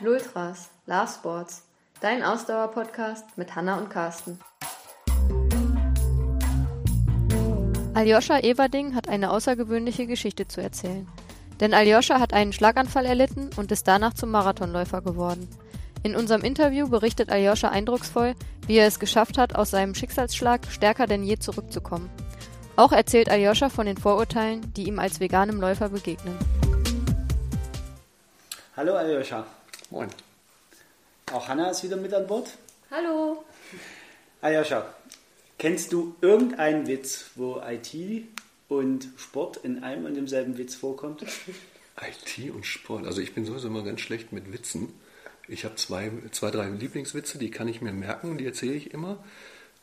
Lultras, Love Sports, dein Ausdauer-Podcast mit Hanna und Carsten. Aljoscha Everding hat eine außergewöhnliche Geschichte zu erzählen. Denn Aljoscha hat einen Schlaganfall erlitten und ist danach zum Marathonläufer geworden. In unserem Interview berichtet Aljoscha eindrucksvoll, wie er es geschafft hat, aus seinem Schicksalsschlag stärker denn je zurückzukommen. Auch erzählt Aljoscha von den Vorurteilen, die ihm als veganem Läufer begegnen. Hallo Aljoscha. Moin. Auch Hanna ist wieder mit an Bord. Hallo. Aljoscha, kennst du irgendeinen Witz, wo IT und Sport in einem und demselben Witz vorkommt? IT und Sport. Also ich bin sowieso immer ganz schlecht mit Witzen. Ich habe zwei, zwei, drei Lieblingswitze, die kann ich mir merken, die erzähle ich immer.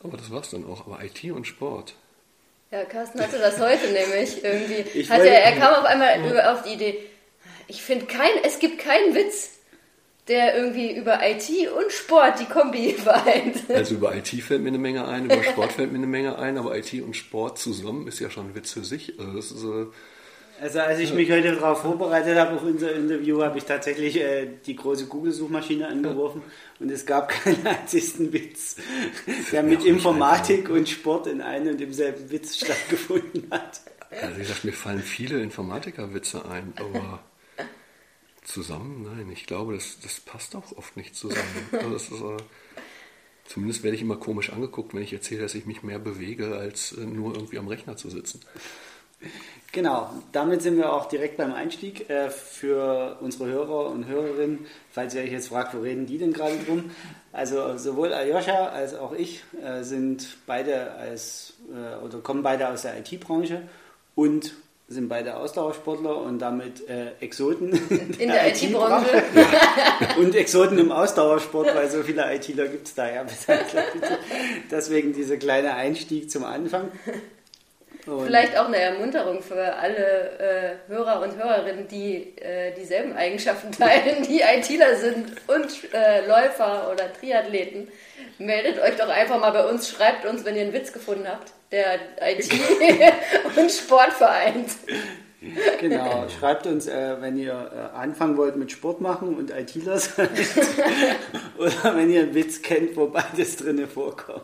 Aber das war's dann auch. Aber IT und Sport. Ja, Carsten hatte das heute nämlich irgendwie. Ich Hatte, wollte- er kam auf einmal über, auf die Idee, ich finde kein, es gibt keinen Witz, der irgendwie über IT und Sport die Kombi vereint. Also über IT fällt mir eine Menge ein, über Sport fällt mir eine Menge ein, aber IT und Sport zusammen ist ja schon ein Witz für sich. Also das ist, äh, Also als ich mich heute darauf vorbereitet habe auf unser Interview, habe ich tatsächlich äh, die große Google-Suchmaschine angeworfen und es gab keinen einzigen Witz, der mit Informatik und Sport in einem und demselben Witz stattgefunden hat. also wie gesagt, mir fallen viele Informatikerwitze ein, aber zusammen, nein, ich glaube, das, das passt auch oft nicht zusammen. Also ist, äh, zumindest werde ich immer komisch angeguckt, wenn ich erzähle, dass ich mich mehr bewege, als äh, nur irgendwie am Rechner zu sitzen. Genau, damit sind wir auch direkt beim Einstieg äh, für unsere Hörer und Hörerinnen. Falls ihr euch jetzt fragt, wo reden die denn gerade drum? Also sowohl Aljoscha als auch ich äh, sind beide als äh, oder kommen beide aus der IT-Branche und sind beide Ausdauersportler und damit äh, Exoten In der IT-Branche. und Exoten im Ausdauersport, weil so viele ITler gibt es da ja. Deswegen dieser kleine Einstieg zum Anfang. Und Vielleicht auch eine Ermunterung für alle äh, Hörer und Hörerinnen, die äh, dieselben Eigenschaften teilen, die ITler sind und äh, Läufer oder Triathleten. Meldet euch doch einfach mal bei uns, schreibt uns, wenn ihr einen Witz gefunden habt, der IT und Sport vereint. Genau, schreibt uns, äh, wenn ihr äh, anfangen wollt mit Sport machen und ITler seid. Oder wenn ihr einen Witz kennt, wo beides drinne vorkommt.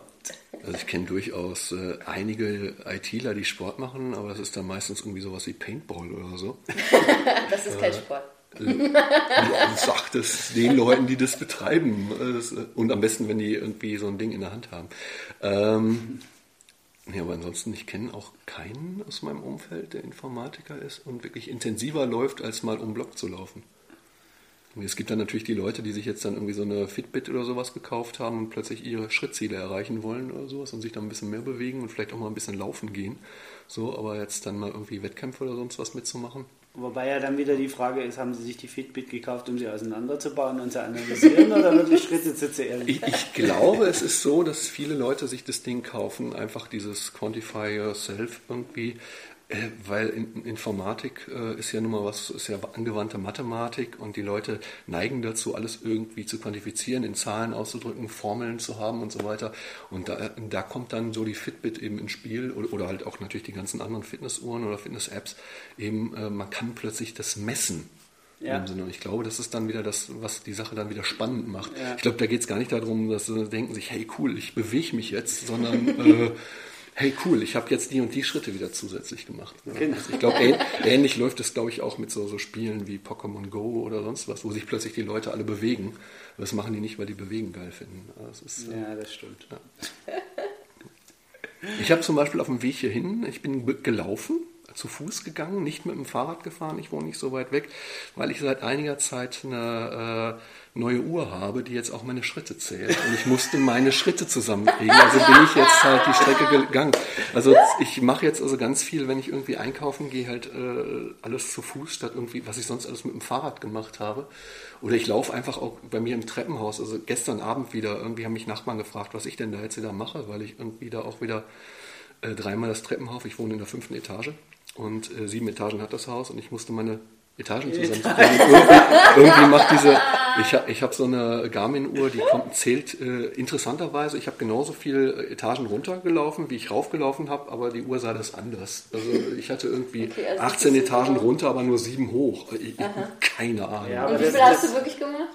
Also ich kenne durchaus äh, einige ITler, die Sport machen, aber das ist dann meistens irgendwie sowas wie Paintball oder so. Das ist kein Sport. Ja, sagt es den Leuten, die das betreiben. Äh, das, äh, Und am besten, wenn die irgendwie so ein Ding in der Hand haben. Ähm, ja, aber ansonsten, ich kenne auch keinen aus meinem Umfeld, der Informatiker ist und wirklich intensiver läuft, als mal um Block zu laufen. Es gibt dann natürlich die Leute, die sich jetzt dann irgendwie so eine Fitbit oder sowas gekauft haben und plötzlich ihre Schrittziele erreichen wollen oder sowas und sich dann ein bisschen mehr bewegen und vielleicht auch mal ein bisschen laufen gehen. So, aber jetzt dann mal irgendwie Wettkämpfe oder sonst was mitzumachen. Wobei ja dann wieder die Frage ist, haben sie sich die Fitbit gekauft, um sie auseinanderzubauen und zu analysieren oder wirklich Schritte zu zählen? Ich, ich glaube, es ist so, dass viele Leute sich das Ding kaufen, einfach dieses Quantify Yourself irgendwie, weil in, Informatik äh, ist ja nun mal was, ist ja angewandte Mathematik und die Leute neigen dazu, alles irgendwie zu quantifizieren, in Zahlen auszudrücken, Formeln zu haben und so weiter. Und da, da kommt dann so die Fitbit eben ins Spiel oder, oder halt auch natürlich die ganzen anderen Fitnessuhren oder Fitness-Apps. Eben, äh, man kann plötzlich das messen. Ja. In dem Sinne. Und ich glaube, das ist dann wieder das, was die Sache dann wieder spannend macht. Ja. Ich glaube, da geht es gar nicht darum, dass sie denken sich, hey cool, ich bewege mich jetzt, sondern äh, hey cool, ich habe jetzt die und die Schritte wieder zusätzlich gemacht. Ja. Genau. Also ich glaube, ähn, ähnlich läuft es, glaube ich, auch mit so, so Spielen wie Pokémon Go oder sonst was, wo sich plötzlich die Leute alle bewegen. Aber das machen die nicht, weil die Bewegen geil finden. Das ist, äh, Ja, das stimmt. ich habe zum Beispiel auf dem Weg hierhin, ich bin gelaufen, zu Fuß gegangen, nicht mit dem Fahrrad gefahren, ich wohne nicht so weit weg, weil ich seit einiger Zeit eine äh, neue Uhr habe, die jetzt auch meine Schritte zählt. Und ich musste meine Schritte zusammenlegen. Also bin ich jetzt halt die Strecke gegangen. Also ich mache jetzt also ganz viel, wenn ich irgendwie einkaufen gehe, halt äh, alles zu Fuß, statt irgendwie, was ich sonst alles mit dem Fahrrad gemacht habe. Oder ich laufe einfach auch bei mir im Treppenhaus. Also gestern Abend wieder, irgendwie haben mich Nachbarn gefragt, was ich denn da jetzt wieder mache, weil ich irgendwie da auch wieder äh, dreimal das Treppenhaus, ich wohne in der fünften Etage und äh, sieben Etagen hat das Haus und ich musste meine Etagen zusammenkriegen. irgendwie, irgendwie macht diese, ich habe ich hab so eine Garmin-Uhr, die kommt, zählt äh, interessanterweise, ich habe genauso viele äh, Etagen runtergelaufen, wie ich raufgelaufen habe, aber die Uhr sah das anders. Also ich hatte irgendwie Okay, also 18 bist du Etagen genau- runter, aber nur sieben hoch. Ich, keine Ahnung. Ja, Und wie viel hast du wirklich gemacht?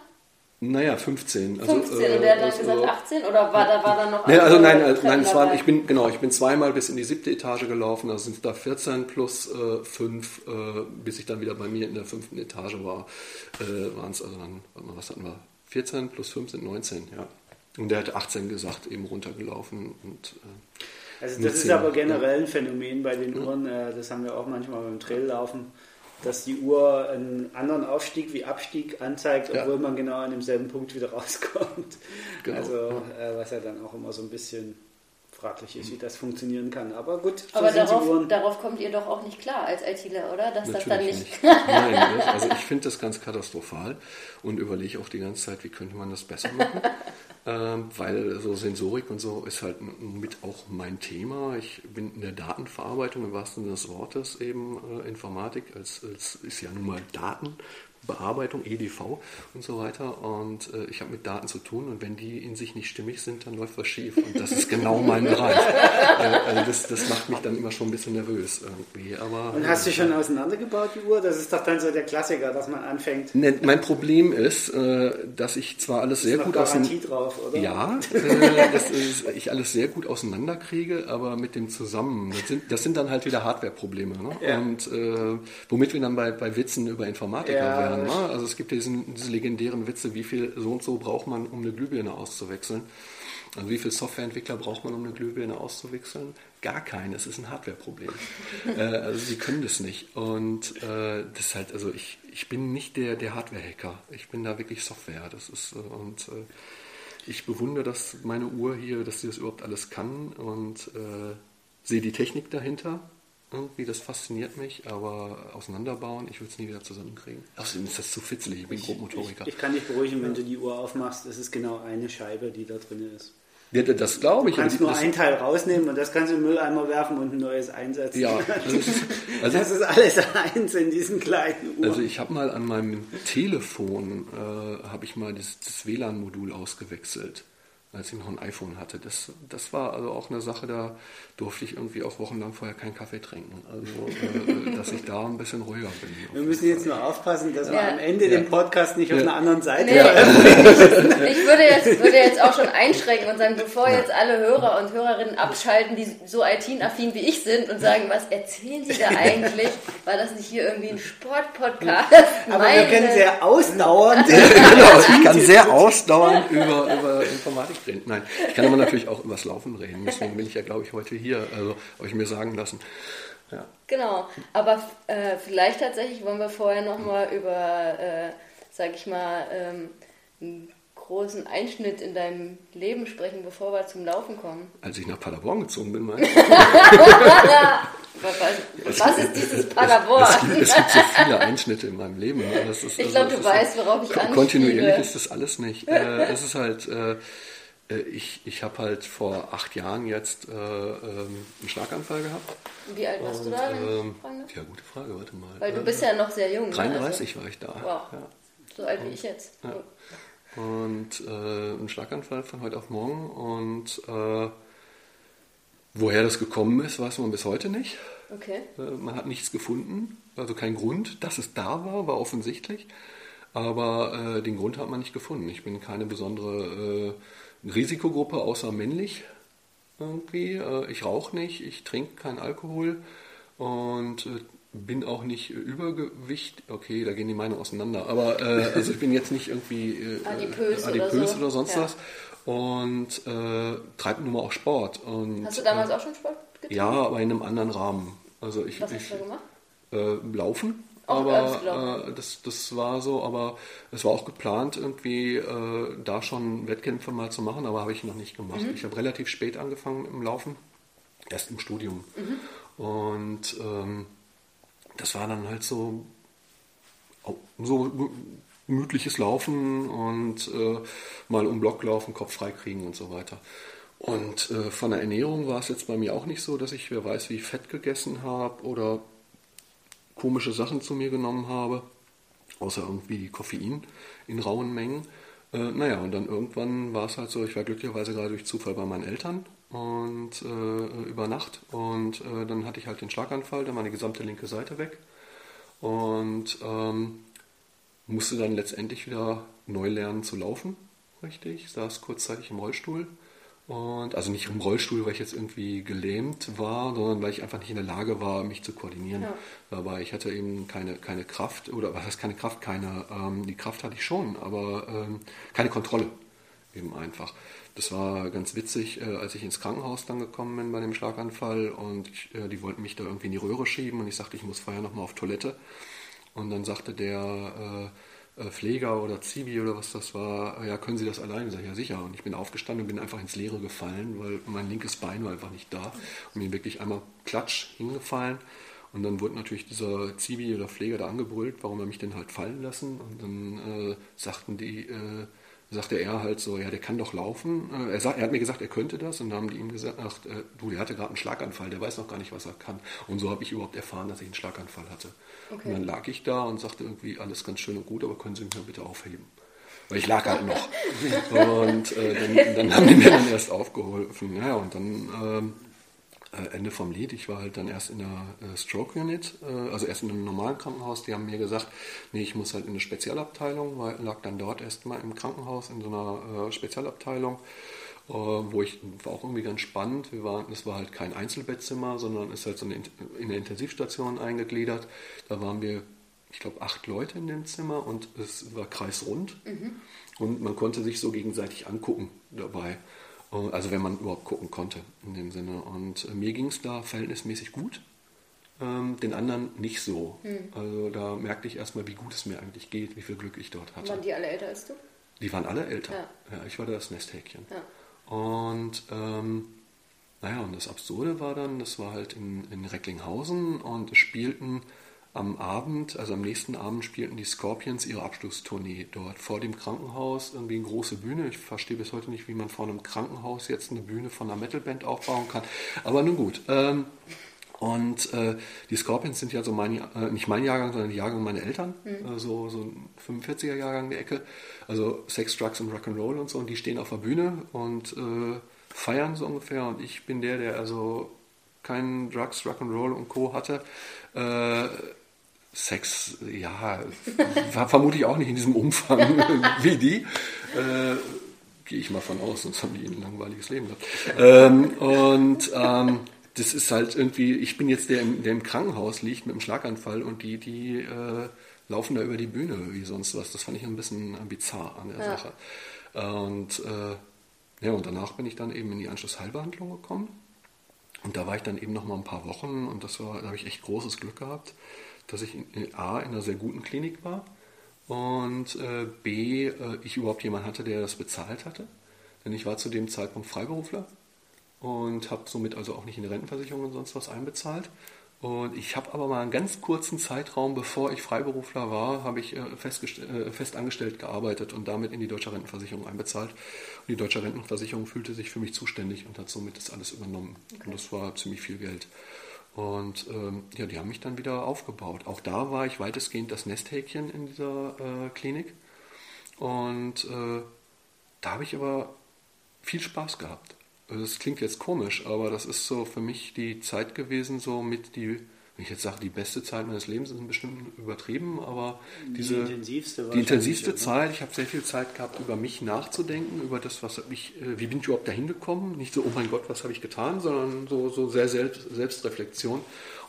Naja, 15. Also, 15 äh, und der hat dann gesagt 18 oder war da war dann noch nee, also nein, äh, nein, es war, ich bin genau, ich bin zweimal bis in die siebte Etage gelaufen, also sind es da 14 plus äh, 5, äh, bis ich dann wieder bei mir in der fünften Etage war, äh, waren es also dann, warte mal, was hatten wir? 14 plus 5 sind 19, ja. Und der hat 18 gesagt, eben runtergelaufen und äh, also das ist aber generell ein Phänomen bei den Uhren, äh, das haben wir auch manchmal beim Traillaufen dass die Uhr einen anderen Aufstieg wie Abstieg anzeigt, obwohl ja. man genau an demselben Punkt wieder rauskommt. Genau. Also äh, was ja dann auch immer so ein bisschen fraglich ist, wie das funktionieren kann. Aber gut, so Aber darauf, darauf, kommt ihr doch auch nicht klar als ITler, oder? Dass Natürlich das dann nicht. nicht. Nein, also ich finde das ganz katastrophal und überlege auch die ganze Zeit, wie könnte man das besser machen. Ähm, weil so Sensorik und so ist halt mit auch mein Thema. Ich bin in der Datenverarbeitung im wahrsten Sinne des Wortes eben äh, Informatik, als, als ist ja nun mal Daten Bearbeitung, EDV und so weiter. Und äh, ich habe mit Daten zu tun und wenn die in sich nicht stimmig sind, dann läuft was schief. Und das ist genau mein Bereich. Äh, also das, das macht mich dann immer schon ein bisschen nervös irgendwie. Aber, und hast du schon auseinandergebaut, die Uhr? Das ist doch dann so der Klassiker, dass man anfängt. Ne, mein Problem ist, äh, dass ich zwar alles sehr gut auseinander... drauf, oder? Ja, äh, dass ich alles sehr gut auseinanderkriege, aber mit dem Zusammen, das sind, das sind dann halt wieder Hardware-Probleme. Ne? Ja. Und äh, womit wir dann bei, bei Witzen über Informatiker ja. werden werden. Ne? Also es gibt ja diesen, diese legendären Witze, wie viel so und so braucht man, um eine Glühbirne auszuwechseln. Also wie viele Softwareentwickler braucht man, um eine Glühbirne auszuwechseln? Gar keine, es ist ein Hardwareproblem. äh, also sie können das nicht. Und äh, das ist halt, also ich, ich bin nicht der, der Hardware-Hacker. Ich bin da wirklich Software. Das ist, äh, und äh, ich bewundere das, meine Uhr hier, dass sie das überhaupt alles kann und äh, sehe die Technik dahinter irgendwie, das fasziniert mich, aber auseinanderbauen, ich würde es nie wieder zusammenkriegen. Außerdem ist das zu fitzelig, ich bin Grobmotoriker. Ich, ich, kann dich beruhigen, wenn du die Uhr aufmachst, es ist genau eine Scheibe, die da drin ist. Ja, das glaube ich. Du kannst nur ein Teil rausnehmen und das kannst du in den Mülleimer werfen und ein neues einsetzen. Ja, das ist, also, das ist alles eins in diesen kleinen Uhren. Also ich habe mal an meinem Telefon, äh, habe ich mal das, das WLAN-Modul ausgewechselt als ich noch ein iPhone hatte. Das, das war also auch eine Sache, da durfte ich irgendwie auch wochenlang vorher keinen Kaffee trinken. Also, äh, dass ich da ein bisschen ruhiger bin. Wir müssen jetzt nur aufpassen, dass ja. wir am Ende ja. den Podcast nicht ja. auf einer anderen Seite nee. Ich würde jetzt, würde jetzt auch schon einschränken und sagen, bevor jetzt alle Hörer und Hörerinnen abschalten, die so IT-affin wie ich sind und sagen, was erzählen Sie da eigentlich? War das nicht hier irgendwie ein Sportpodcast? Aber Meine... wir können sehr ausdauernd. genau, ich kann sehr ausdauernd über, über Informatik reden. Nein, ich kann aber natürlich auch übers Laufen reden. Deswegen bin ich ja, glaube ich, heute hier, also euch mir sagen lassen. Ja. Genau, aber äh, vielleicht tatsächlich wollen wir vorher nochmal über, äh, sag ich mal, ähm, einen großen Einschnitt in deinem Leben sprechen, bevor wir zum Laufen kommen. Als ich nach Paderborn gezogen bin, meinst was, was ist dieses Paderborn? Es, gibt, es gibt so viele Einschnitte in meinem Leben. ich glaube, also, du weißt, worauf ich anspiele. Kontinuierlich ist das alles nicht. äh, es ist halt... Äh, ich, ich habe halt vor acht Jahren jetzt äh, ähm, einen Schlaganfall gehabt. Wie alt warst und, du da? Ähm, ja, gute Frage, warte mal. Weil du äh, bist ja noch sehr jung. 33 ne? also, war ich da. Wow. Ja. So alt wie ich jetzt. Ja. Und äh, ein Schlaganfall von heute auf morgen. Und äh, woher das gekommen ist, weiß man bis heute nicht. Okay. Äh, man hat nichts gefunden, also kein Grund. Dass es da war, war offensichtlich. Aber den Grund hat man nicht gefunden. Ich bin keine besondere Risikogruppe außer männlich irgendwie. Äh, ich rauche nicht, ich trinke keinen Alkohol und äh, bin auch nicht Übergewicht. Okay, da gehen die Meinungen auseinander. Aber äh, also ich bin jetzt nicht irgendwie äh, adipös, adipös oder, so. oder, sonst ja. was. Und äh, treibe nun mal auch Sport. Und, Hast du damals auch schon Sport getan? Ja, aber in einem anderen Rahmen. Also ich, was ich, hast du gemacht? Äh, aber äh, das, das war so, aber es war auch geplant, irgendwie äh, da schon Wettkämpfe mal zu machen, aber habe ich noch nicht gemacht. Mhm. Ich habe relativ spät angefangen dem Laufen, erst im Studium. Mhm. Und ähm, das war dann halt so, so gemütliches Laufen und äh, mal um Block laufen, Kopf frei kriegen und so weiter. Und äh, von der Ernährung war es jetzt bei mir auch nicht so, dass ich, wer weiß, wie Fett gegessen habe oder komische Sachen zu mir genommen habe, außer irgendwie Koffein in rauen Mengen. Äh, naja, und dann irgendwann war es halt so, ich war glücklicherweise gerade durch Zufall bei meinen Eltern und äh, über Nacht und äh, dann hatte ich halt den Schlaganfall, dann war die gesamte linke Seite weg und ähm, musste dann letztendlich wieder neu lernen zu laufen, richtig. Saß kurzzeitig im Rollstuhl. Und also nicht im Rollstuhl, weil ich jetzt irgendwie gelähmt war, sondern weil ich einfach nicht in der Lage war, mich zu koordinieren. Ja. Dabei ich hatte eben keine, keine Kraft, oder was heißt keine Kraft, keine, ähm, die Kraft hatte ich schon, aber ähm, keine Kontrolle eben einfach. Das war ganz witzig, äh, als ich ins Krankenhaus dann gekommen bin bei dem Schlaganfall und ich, äh, die wollten mich da irgendwie in die Röhre schieben und ich sagte, ich muss vorher nochmal auf Toilette. Und dann sagte der äh, Pfleger oder Zivi oder was das war, ja, können Sie das alleine? Ich sage, ja sicher. Und ich bin aufgestanden und bin einfach ins Leere gefallen, weil mein linkes Bein war einfach nicht da. Und bin wirklich einmal klatsch hingefallen. Und dann wurde natürlich dieser Zivi oder Pfleger da angebrüllt, warum er mich denn halt fallen lassen. Und dann äh, sagten die, äh, sagte er halt so, ja, der kann doch laufen. Äh, er, sagt, er hat mir gesagt, er könnte das und dann haben die ihm gesagt, ach, äh, du, der hatte gerade einen Schlaganfall, der weiß noch gar nicht, was er kann. Und so habe ich überhaupt erfahren, dass ich einen Schlaganfall hatte. Okay. Und dann lag ich da und sagte irgendwie, alles ganz schön und gut, aber können Sie mich bitte aufheben? Weil ich lag halt noch. und äh, dann, dann, haben die mir dann erst aufgeholfen. Ja, und dann ähm, äh, Ende vom Lied. Ich war halt dann erst in der äh, Stroke Unit, äh, also erst in einem normalen Krankenhaus. Die haben mir gesagt, nee, ich muss halt in eine Spezialabteilung, weil lag dann dort erstmal im Krankenhaus in so einer Spezialabteilung, wo ich war auch irgendwie ganz spannend. Wir waren, es war halt kein Einzelbettzimmer, sondern ist halt so eine, in der Intensivstation eingegliedert. Da waren wir ich glaube, acht Leute in dem Zimmer und es war kreisrund. Mhm. Und man konnte sich so gegenseitig angucken dabei. Also wenn man überhaupt gucken konnte in dem Sinne. Und äh, mir ging es da verhältnismäßig gut, ähm, den anderen nicht so. Hm. Also da merkte ich erstmal, wie gut es mir eigentlich geht, wie viel Glück ich dort hatte. Waren die alle älter als du? Die waren alle älter. Ja, ja ich war da das Nesthäkchen. Ja. Und ähm, naja, und das Absurde war dann, das war halt in, in Recklinghausen und es spielten am Abend, also am nächsten Abend spielten die Scorpions ihre Abschlusstournee dort vor dem Krankenhaus, irgendwie eine große Bühne. Ich verstehe bis heute nicht, wie man vor einem Krankenhaus jetzt eine Bühne von einer Metalband aufbauen kann. Aber nun gut. Ähm, und äh, die Scorpions sind ja so mein, äh, nicht mein Jahrgang, sondern die Jahrgang meiner Eltern, mhm. äh, so, so ein 45er Jahrgang der Ecke. Also Sex, Drugs und Rock'n'Roll und so. Und die stehen auf der Bühne und äh, feiern so ungefähr. Und ich bin der, der also keinen Drugs, Rock'n'Roll und Co. hatte. Sex, ja, war vermutlich auch nicht in diesem Umfang wie die. Äh, Gehe ich mal von aus, sonst haben die ein langweiliges Leben gehabt. Ähm, und ähm, das ist halt irgendwie, ich bin jetzt der, der im Krankenhaus liegt mit einem Schlaganfall und die, die äh, laufen da über die Bühne wie sonst was. Das fand ich ein bisschen bizarr an der ja. Sache. Und äh, ja, und danach bin ich dann eben in die Anschlussheilbehandlung gekommen. Und da war ich dann eben noch mal ein paar Wochen und das war, da habe ich echt großes Glück gehabt dass ich in, A in einer sehr guten Klinik war und äh, B, äh, ich überhaupt jemanden hatte, der das bezahlt hatte. Denn ich war zu dem Zeitpunkt Freiberufler und habe somit also auch nicht in die Rentenversicherung und sonst was einbezahlt. Und ich habe aber mal einen ganz kurzen Zeitraum, bevor ich Freiberufler war, habe ich äh, äh, fest angestellt gearbeitet und damit in die deutsche Rentenversicherung einbezahlt. Und die deutsche Rentenversicherung fühlte sich für mich zuständig und hat somit das alles übernommen. Okay. Und das war ziemlich viel Geld. Und ähm, ja, die haben mich dann wieder aufgebaut. Auch da war ich weitestgehend das Nesthäkchen in dieser äh, Klinik. Und äh, da habe ich aber viel Spaß gehabt. Also das klingt jetzt komisch, aber das ist so für mich die Zeit gewesen, so mit die wenn ich jetzt sage, die beste Zeit meines Lebens ist bestimmt übertrieben, aber diese, die intensivste, die intensivste Zeit, ich habe sehr viel Zeit gehabt, über mich nachzudenken, über das, was mich, äh, wie bin ich überhaupt dahin gekommen? Nicht so, oh mein Gott, was habe ich getan, sondern so, so sehr Selbst, Selbstreflexion.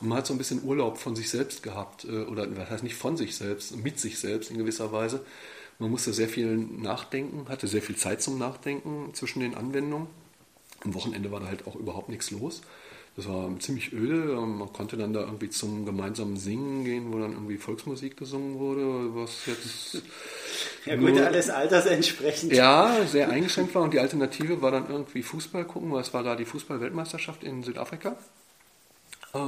Und man hat so ein bisschen Urlaub von sich selbst gehabt, äh, oder was heißt nicht von sich selbst, mit sich selbst in gewisser Weise. Man musste sehr viel nachdenken, hatte sehr viel Zeit zum Nachdenken zwischen den Anwendungen. Am Wochenende war da halt auch überhaupt nichts los. Das war ziemlich öde. Man konnte dann da irgendwie zum gemeinsamen Singen gehen, wo dann irgendwie Volksmusik gesungen wurde, was jetzt. Ja, gut, nur, alles altersentsprechend. Ja, sehr eingeschränkt war. Und die Alternative war dann irgendwie Fußball gucken, weil es war da die Fußball-Weltmeisterschaft in Südafrika. Äh,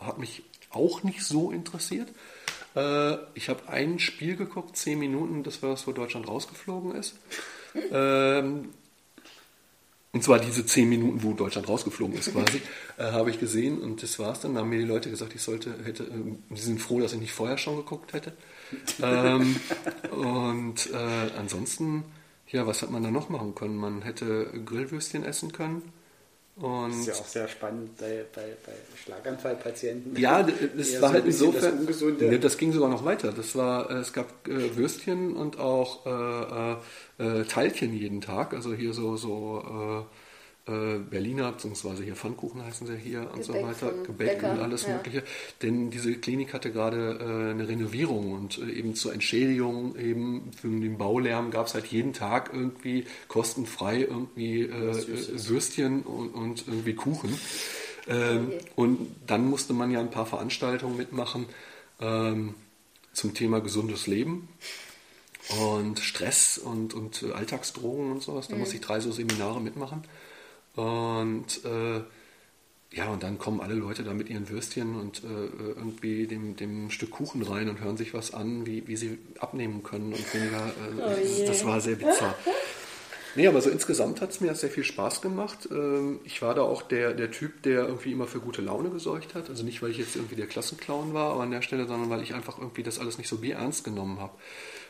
hat mich auch nicht so interessiert. Äh, ich habe ein Spiel geguckt, zehn Minuten, das war das, wo Deutschland rausgeflogen ist. Ähm, und zwar diese zehn Minuten, wo Deutschland rausgeflogen ist, quasi, äh, habe ich gesehen und das war's dann. Da haben mir die Leute gesagt, ich sollte, hätte, äh, sie sind froh, dass ich nicht vorher schon geguckt hätte. ähm, und äh, ansonsten, ja, was hat man da noch machen können? Man hätte Grillwürstchen essen können. Und das ist ja auch sehr spannend bei, bei, bei Schlaganfallpatienten. Ja, das war halt insofern. Das, ja, das ging sogar noch weiter. Das war, es gab äh, Würstchen und auch äh, äh, Teilchen jeden Tag. Also hier so, so äh, Berliner, beziehungsweise hier Pfannkuchen heißen sie hier Gebäck und so weiter, Gebäck Bäcker, und alles ja. Mögliche. Denn diese Klinik hatte gerade äh, eine Renovierung und äh, eben zur Entschädigung eben für den Baulärm gab es halt jeden Tag irgendwie kostenfrei irgendwie äh, Würstchen und, und, irgendwie Kuchen. Ähm, okay. Und dann musste man ja ein paar Veranstaltungen mitmachen ähm, zum Thema gesundes Leben und Stress und, und Alltagsdrohungen und sowas. Da mhm. musste ich drei so Seminare mitmachen. Und äh, ja, und dann kommen alle Leute da mit ihren Würstchen und äh, irgendwie dem, dem Stück Kuchen rein und hören sich was an, wie, wie sie abnehmen können und weniger. Äh, oh das, das, war sehr bizarr. Nee, aber so insgesamt hat es mir sehr viel Spaß gemacht. Ähm, ich war da auch der, der Typ, der irgendwie immer für gute Laune gesorgt hat. Also nicht, weil ich jetzt irgendwie der Klassenclown war, aber an der Stelle, sondern weil ich einfach irgendwie das alles nicht so ernst genommen habe.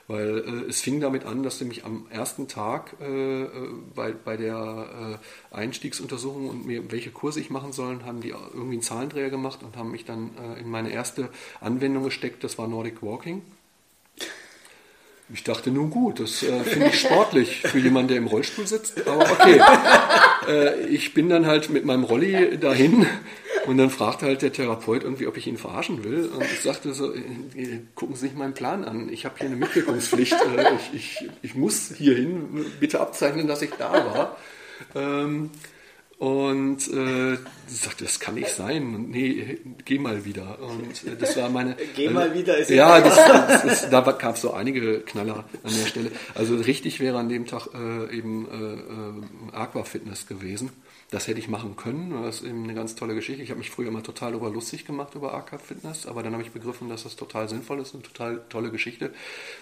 Weil äh, es fing damit an, dass mich am ersten Tag äh, äh, bei, bei der äh, Einstiegsuntersuchung und mir, welche Kurse ich machen soll, haben die irgendwie einen Zahlendreher gemacht und haben mich dann äh, in meine erste Anwendung gesteckt, das war Nordic Walking. Ich dachte, nun gut, das äh, finde ich sportlich für jemanden, der im Rollstuhl sitzt, aber okay. äh, ich bin dann halt mit meinem Rolli dahin und dann fragte halt der Therapeut irgendwie, ob ich ihn verarschen will. Und ich sagte so, äh, gucken Sie sich meinen Plan an. Ich habe hier eine Mitwirkungspflicht. Äh, ich, ich, ich muss hierhin. Bitte abzeichnen, dass ich da war. Ähm, und äh, sagte, das kann nicht sein. Und nee, geh mal wieder. Und äh, das war meine. geh äh, mal wieder ist ja. Das, das, das, da gab es so einige Knaller an der Stelle. Also richtig wäre an dem Tag äh, eben äh, Aqua Fitness gewesen. Das hätte ich machen können. Das ist eben eine ganz tolle Geschichte. Ich habe mich früher immer total über lustig gemacht über AK Fitness, aber dann habe ich begriffen, dass das total sinnvoll ist, eine total tolle Geschichte,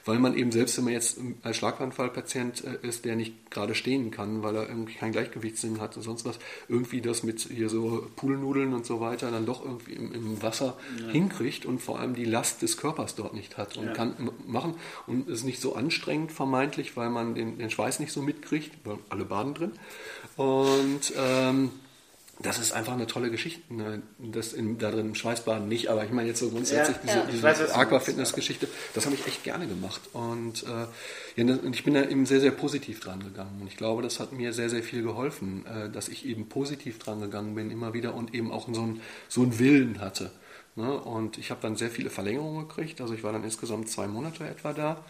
weil man eben selbst, wenn man jetzt als Schlaganfallpatient äh, ist, der nicht gerade stehen kann, weil er irgendwie keinen Gleichgewichtssinn hat und sonst was, irgendwie das mit hier so Poolnudeln und so weiter dann doch irgendwie im, im Wasser ja. hinkriegt und vor allem die Last des Körpers dort nicht hat und ja. kann machen und ist nicht so anstrengend vermeintlich, weil man den, den Schweiß nicht so mitkriegt, weil alle baden drin. Und ähm, das ist einfach eine tolle Geschichte. Ne? Das in, da drin Schweißbaden nicht, aber ich meine jetzt so grundsätzlich ja, diese, ja. diese Aquafitness-Geschichte, das habe ich echt gerne gemacht. Und, äh, ja, und ich bin da eben sehr, sehr positiv dran gegangen. Und ich glaube, das hat mir sehr, sehr viel geholfen, äh, dass ich eben positiv dran gegangen bin, immer wieder und eben auch so einen so einen Willen hatte. Ne? Und ich habe dann sehr viele Verlängerungen gekriegt. Also ich war dann insgesamt zwei Monate etwa da.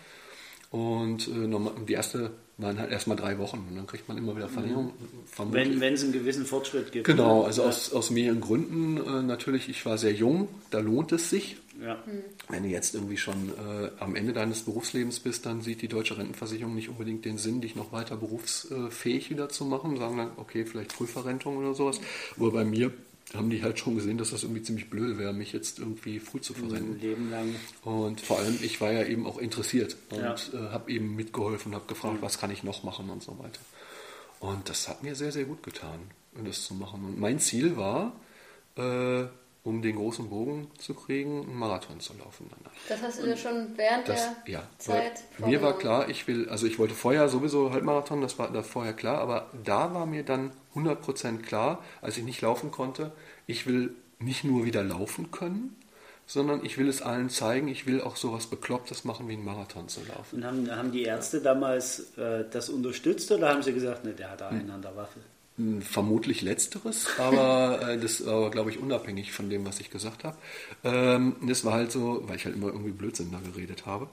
Und äh, die erste waren halt erstmal drei Wochen und dann kriegt man immer wieder Verlängerung. Mhm. Wenn, es einen gewissen Fortschritt gibt. Genau, also ja. aus, aus mehreren Gründen. Äh, natürlich, ich war sehr jung, da lohnt es sich. Ja. Mhm. Wenn du jetzt irgendwie schon äh, am Ende deines Berufslebens bist, dann sieht die deutsche Rentenversicherung nicht unbedingt den Sinn, dich noch weiter berufsfähig wieder zu machen. Sagen dann, okay, vielleicht Frühverrentung oder sowas. Aber bei mir haben die halt schon gesehen, dass das irgendwie ziemlich blöd wäre, mich jetzt irgendwie früh zu verrennen. Ein Leben lang. Und vor allem, ich war ja eben auch interessiert und ja. äh, habe eben mitgeholfen, habe gefragt, mhm. was kann ich noch machen und so weiter. Und das hat mir sehr, sehr gut getan, das zu machen. Und mein Ziel war, äh, um den großen Bogen zu kriegen, einen Marathon zu laufen danach. Das hast du dir schon während das, der ja, Zeit Mir war klar, ich will, also ich wollte vorher sowieso Halbmarathon, das war da vorher klar, aber da war mir dann 100% klar, als ich nicht laufen konnte, ich will nicht nur wieder laufen können, sondern ich will es allen zeigen, ich will auch sowas Beklopptes machen, wie einen Marathon zu laufen. Und haben, haben die Ärzte damals äh, das unterstützt oder haben sie gesagt, ne, der hat da einen hm. an der Waffe? Vermutlich letzteres, aber äh, das war, glaube ich, unabhängig von dem, was ich gesagt habe. Ähm, das war halt so, weil ich halt immer irgendwie Blödsinn da geredet habe.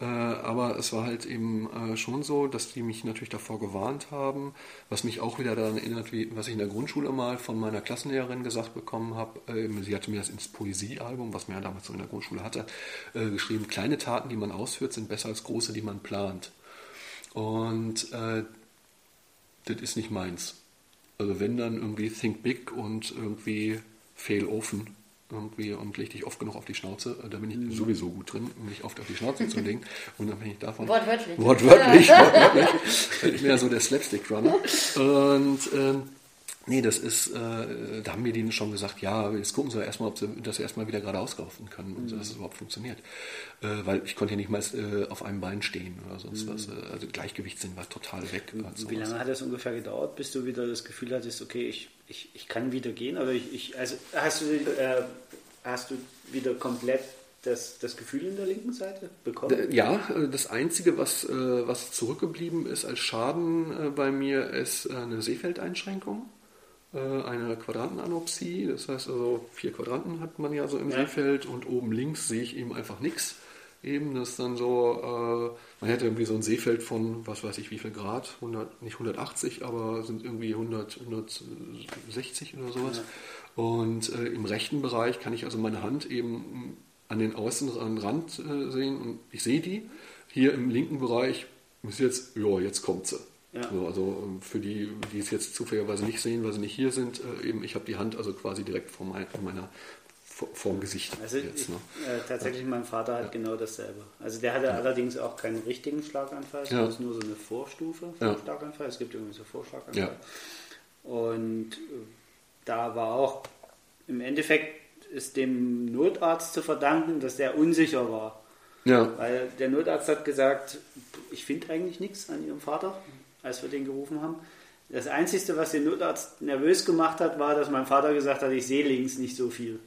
Äh, aber es war halt eben äh, schon so, dass die mich natürlich davor gewarnt haben, was mich auch wieder daran erinnert, wie, was ich in der Grundschule mal von meiner Klassenlehrerin gesagt bekommen habe. Äh, sie hatte mir das ins Poesiealbum, was man ja damals so in der Grundschule hatte, äh, geschrieben, kleine Taten, die man ausführt, sind besser als große, die man plant. Und äh, das ist nicht meins. Also wenn dann irgendwie Think Big und irgendwie Fail Offen irgendwie und leg dich oft genug auf die Schnauze, äh, da bin ich mhm. sowieso gut drin, mich oft auf die Schnauze zu legen. Und dann bin ich davon. Wortwörtlich. Wortwörtlich, wortwörtlich. Bin ich mehr so der Slapstick-Runner. Und ähm, Nee, das ist, äh, da haben mir die schon gesagt, ja, jetzt gucken sie erstmal, ob sie das erstmal wieder geradeaus laufen können und mhm. dass es überhaupt funktioniert. Äh, weil ich konnte ja nicht mal äh, auf einem Bein stehen oder sonst mhm. was. Also Gleichgewichtssinn war total weg. Wie lange hat das ungefähr gedauert, bis du wieder das Gefühl hattest, okay, ich ich, ich kann wieder gehen, aber ich, ich also hast du, äh, hast du wieder komplett das, das Gefühl in der linken Seite bekommen? Ja, äh, das Einzige, was, äh, was zurückgeblieben ist als Schaden äh, bei mir, ist eine Sehfeldeinschränkung, eine Quadrantenanopsie. Das heißt also, vier Quadranten hat man ja so im ja. Sehfeld und oben links sehe ich eben einfach nichts. Eben, das ist dann so, man hätte irgendwie so ein Seefeld von, was weiß ich, wie viel Grad, 100, nicht 180, aber sind irgendwie 100, 160 oder sowas. Ja. Und äh, im rechten Bereich kann ich also meine Hand eben an den Außenrand äh, sehen und ich sehe die. Hier im linken Bereich ist jetzt, ja, jetzt kommt sie. Ja. So, also ähm, für die, die es jetzt zufälligerweise nicht sehen, weil sie nicht hier sind, äh, eben, ich habe die Hand also quasi direkt vor, mein, vor meiner vor dem Gesicht. Also jetzt, ich, ne? äh, tatsächlich, mein Vater hat ja. genau dasselbe. Also der hatte ja. allerdings auch keinen richtigen Schlaganfall, sondern ja. ist nur so eine Vorstufe vom Schlaganfall. Es gibt irgendwie so Vorschlaganfall. Und äh, da war auch im Endeffekt ist dem Notarzt zu verdanken, dass der unsicher war. Ja. Weil der Notarzt hat gesagt, ich finde eigentlich nichts an ihrem Vater, als wir den gerufen haben. Das Einzige, was den Notarzt nervös gemacht hat, war, dass mein Vater gesagt hat, ich sehe links nicht so viel.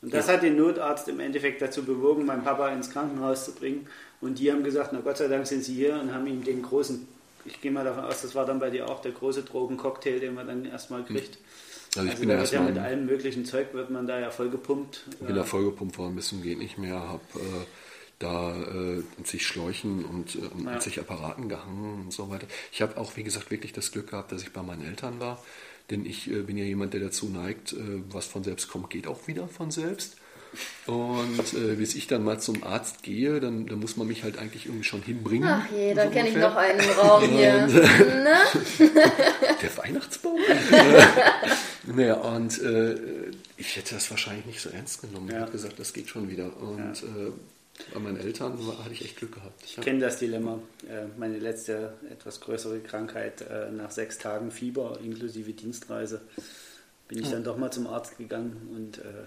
Und das ja. hat den Notarzt im Endeffekt dazu bewogen, meinen Papa ins Krankenhaus zu bringen. Und die haben gesagt, na Gott sei Dank sind sie hier und haben ihm den großen, ich gehe mal davon aus, das war dann bei dir auch der große Drogencocktail, den man dann erstmal kriegt. Also, ich also bin ja erstmal. mit allem möglichen Zeug wird man da ja voll gepumpt. Ich bin da voll gepumpt worden, bis zum geht nicht mehr, habe äh, da äh, zig Schläuchen und äh, ja. zig Apparaten gehangen und so weiter. Ich habe auch, wie gesagt, wirklich das Glück gehabt, dass ich bei meinen Eltern war, denn ich äh, bin ja jemand, der dazu neigt, äh, was von selbst kommt, geht auch wieder von selbst. Und äh, bis ich dann mal zum Arzt gehe, dann, dann muss man mich halt eigentlich irgendwie schon hinbringen. Ach je, da so kenne ich noch einen Raum hier. Und, der Weihnachtsbaum? naja, und äh, ich hätte das wahrscheinlich nicht so ernst genommen. Ja. Ich habe gesagt, das geht schon wieder. Und ja. Bei meinen Eltern war, hatte ich echt Glück gehabt. Ich ja. kenne das Dilemma. Äh, meine letzte etwas größere Krankheit, äh, nach sechs Tagen Fieber inklusive Dienstreise, bin ich dann doch mal zum Arzt gegangen und äh,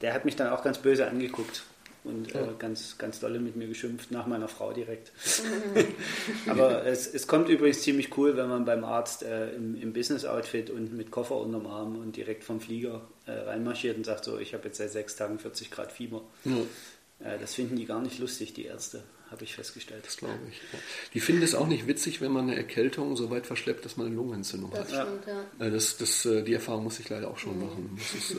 der hat mich dann auch ganz böse angeguckt und äh, ganz, ganz dolle mit mir geschimpft, nach meiner Frau direkt. Aber es, es kommt übrigens ziemlich cool, wenn man beim Arzt äh, im, im Business-Outfit und mit Koffer unterm Arm und direkt vom Flieger äh, reinmarschiert und sagt so, ich habe jetzt seit sechs Tagen 40 Grad Fieber. Ja. Äh, das finden die gar nicht lustig, die Ärzte habe ich festgestellt. Das glaube ich. Die finden es auch nicht witzig, wenn man eine Erkältung so weit verschleppt, dass man eine Lungenentzündung das hat. Stimmt, ja. Äh, das, das, äh, die Erfahrung muss ich leider auch schon mhm. machen. Ist,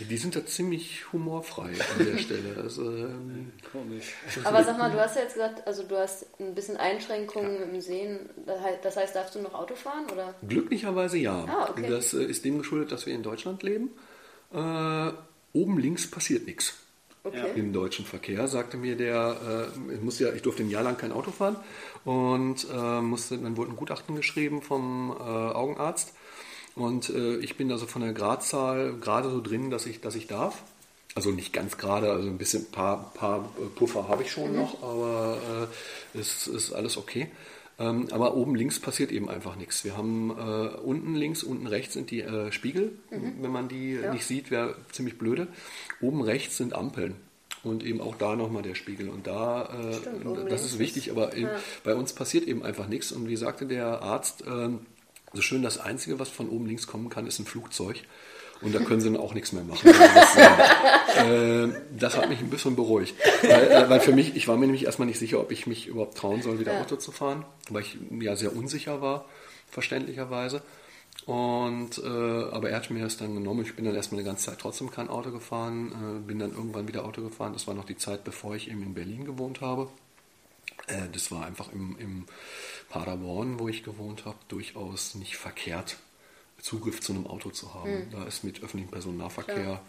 die sind da ziemlich humorfrei an der Stelle. Also, ähm, Komisch. Aber sag mal, du hast ja jetzt gesagt, also du hast ein bisschen Einschränkungen ja. im Sehen. Das heißt, darfst du noch Auto fahren? Oder? Glücklicherweise ja. Ah, okay. Das ist dem geschuldet, dass wir in Deutschland leben. Äh, oben links passiert nichts okay. im deutschen Verkehr, sagte mir der, äh, ich, musste ja, ich durfte ein Jahr lang kein Auto fahren und äh, musste, dann wurde ein Gutachten geschrieben vom äh, Augenarzt und äh, ich bin also von der Gradzahl gerade so drin, dass ich, dass ich darf. Also nicht ganz gerade, also ein bisschen, paar, paar Puffer habe ich schon mhm. noch, aber äh, es ist alles okay. Ähm, aber oben links passiert eben einfach nichts. Wir haben äh, unten links, unten rechts sind die äh, Spiegel. Mhm. Wenn man die ja. nicht sieht, wäre ziemlich blöde. Oben rechts sind Ampeln. Und eben auch da nochmal der Spiegel. Und da, äh, Stimmt, das ist wichtig, aber ja. bei uns passiert eben einfach nichts. Und wie sagte der Arzt, ähm, so schön das Einzige, was von oben links kommen kann, ist ein Flugzeug. Und da können sie dann auch nichts mehr machen. Das, äh, das, hat mich ein bisschen beruhigt. Weil, äh, weil, für mich, ich war mir nämlich erstmal nicht sicher, ob ich mich überhaupt trauen soll, wieder ja. Auto zu fahren, weil ich ja sehr unsicher war, verständlicherweise. Und, äh, aber er hat mir das dann genommen. Ich bin dann erstmal eine ganze Zeit trotzdem kein Auto gefahren, äh, bin dann irgendwann wieder Auto gefahren. Das war noch die Zeit, bevor ich eben in Berlin gewohnt habe. Das war einfach im, im Paderborn, wo ich gewohnt habe, durchaus nicht verkehrt Zugriff zu einem Auto zu haben. Mhm. Da ist mit öffentlichem Personennahverkehr, Klar.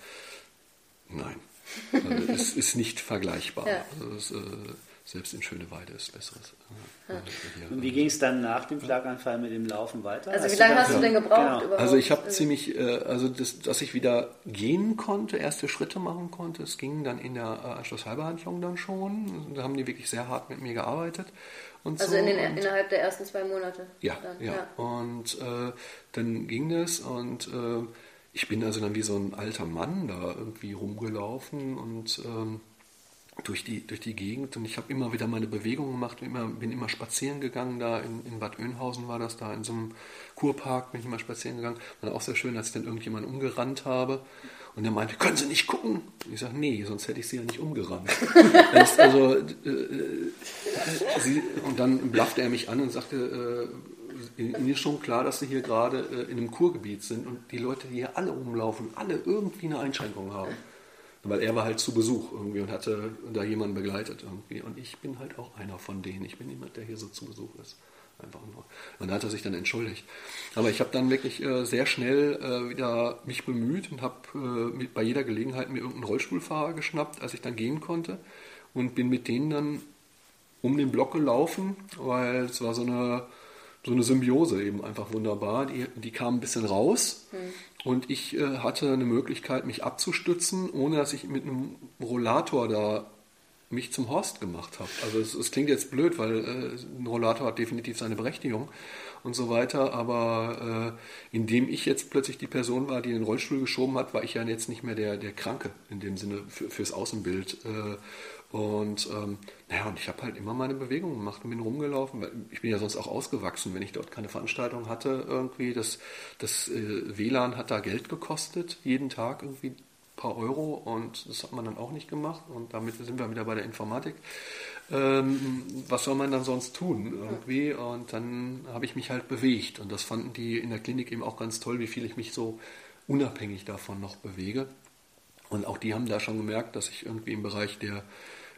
nein, also es ist nicht vergleichbar. Ja. Also es, äh, selbst in Schöneweide ist besseres. Ja. Und wie ging es dann nach dem Schlaganfall mit dem Laufen weiter? Also hast wie lange hast du denn gebraucht? Genau. Also ich habe ziemlich, äh, also das, dass ich wieder gehen konnte, erste Schritte machen konnte, es ging dann in der äh, Anschlussheilbehandlung dann schon. Da haben die wirklich sehr hart mit mir gearbeitet. Und also so. in den, und, innerhalb der ersten zwei Monate? Ja, ja. ja. Und äh, dann ging das und äh, ich bin also dann wie so ein alter Mann da irgendwie rumgelaufen und ähm, durch die, durch die Gegend und ich habe immer wieder meine Bewegungen gemacht, immer, bin immer spazieren gegangen, da in, in Bad Oeynhausen war das, da in so einem Kurpark bin ich immer spazieren gegangen. War auch sehr schön, als ich dann irgendjemanden umgerannt habe und er meinte, können Sie nicht gucken? Und ich sage, nee, sonst hätte ich Sie ja nicht umgerannt. also, äh, äh, sie, und dann blaffte er mich an und sagte, äh, Ihnen ist schon klar, dass Sie hier gerade äh, in einem Kurgebiet sind und die Leute, die hier alle rumlaufen, alle irgendwie eine Einschränkung haben. Weil er war halt zu Besuch irgendwie und hatte da jemanden begleitet irgendwie. Und ich bin halt auch einer von denen. Ich bin jemand, der hier so zu Besuch ist. Einfach nur. Und da hat er sich dann entschuldigt. Aber ich habe dann wirklich äh, sehr schnell äh, wieder mich bemüht und habe äh, bei jeder Gelegenheit mir irgendeinen Rollstuhlfahrer geschnappt, als ich dann gehen konnte. Und bin mit denen dann um den Block gelaufen, weil es war so eine, so eine Symbiose eben einfach wunderbar. Die, die kam ein bisschen raus. Hm und ich äh, hatte eine Möglichkeit, mich abzustützen, ohne dass ich mit einem Rollator da mich zum Horst gemacht habe. Also es, es, klingt jetzt blöd, weil äh, ein Rollator hat definitiv seine Berechtigung und so weiter, aber äh, indem ich jetzt plötzlich die Person war, die den Rollstuhl geschoben hat, war ich ja jetzt nicht mehr der, der Kranke in dem Sinne für, fürs Außenbild. Äh, und ähm, naja, und ich habe halt immer meine Bewegungen gemacht und bin rumgelaufen, weil ich bin ja sonst auch ausgewachsen, wenn ich dort keine Veranstaltung hatte irgendwie. Das, das äh, WLAN hat da Geld gekostet, jeden Tag irgendwie paar Euro und das hat man dann auch nicht gemacht und damit sind wir wieder bei der Informatik. Ähm, was soll man dann sonst tun irgendwie? Und dann habe ich mich halt bewegt und das fanden die in der Klinik eben auch ganz toll, wie viel ich mich so unabhängig davon noch bewege. Und auch die haben da schon gemerkt, dass ich irgendwie im Bereich der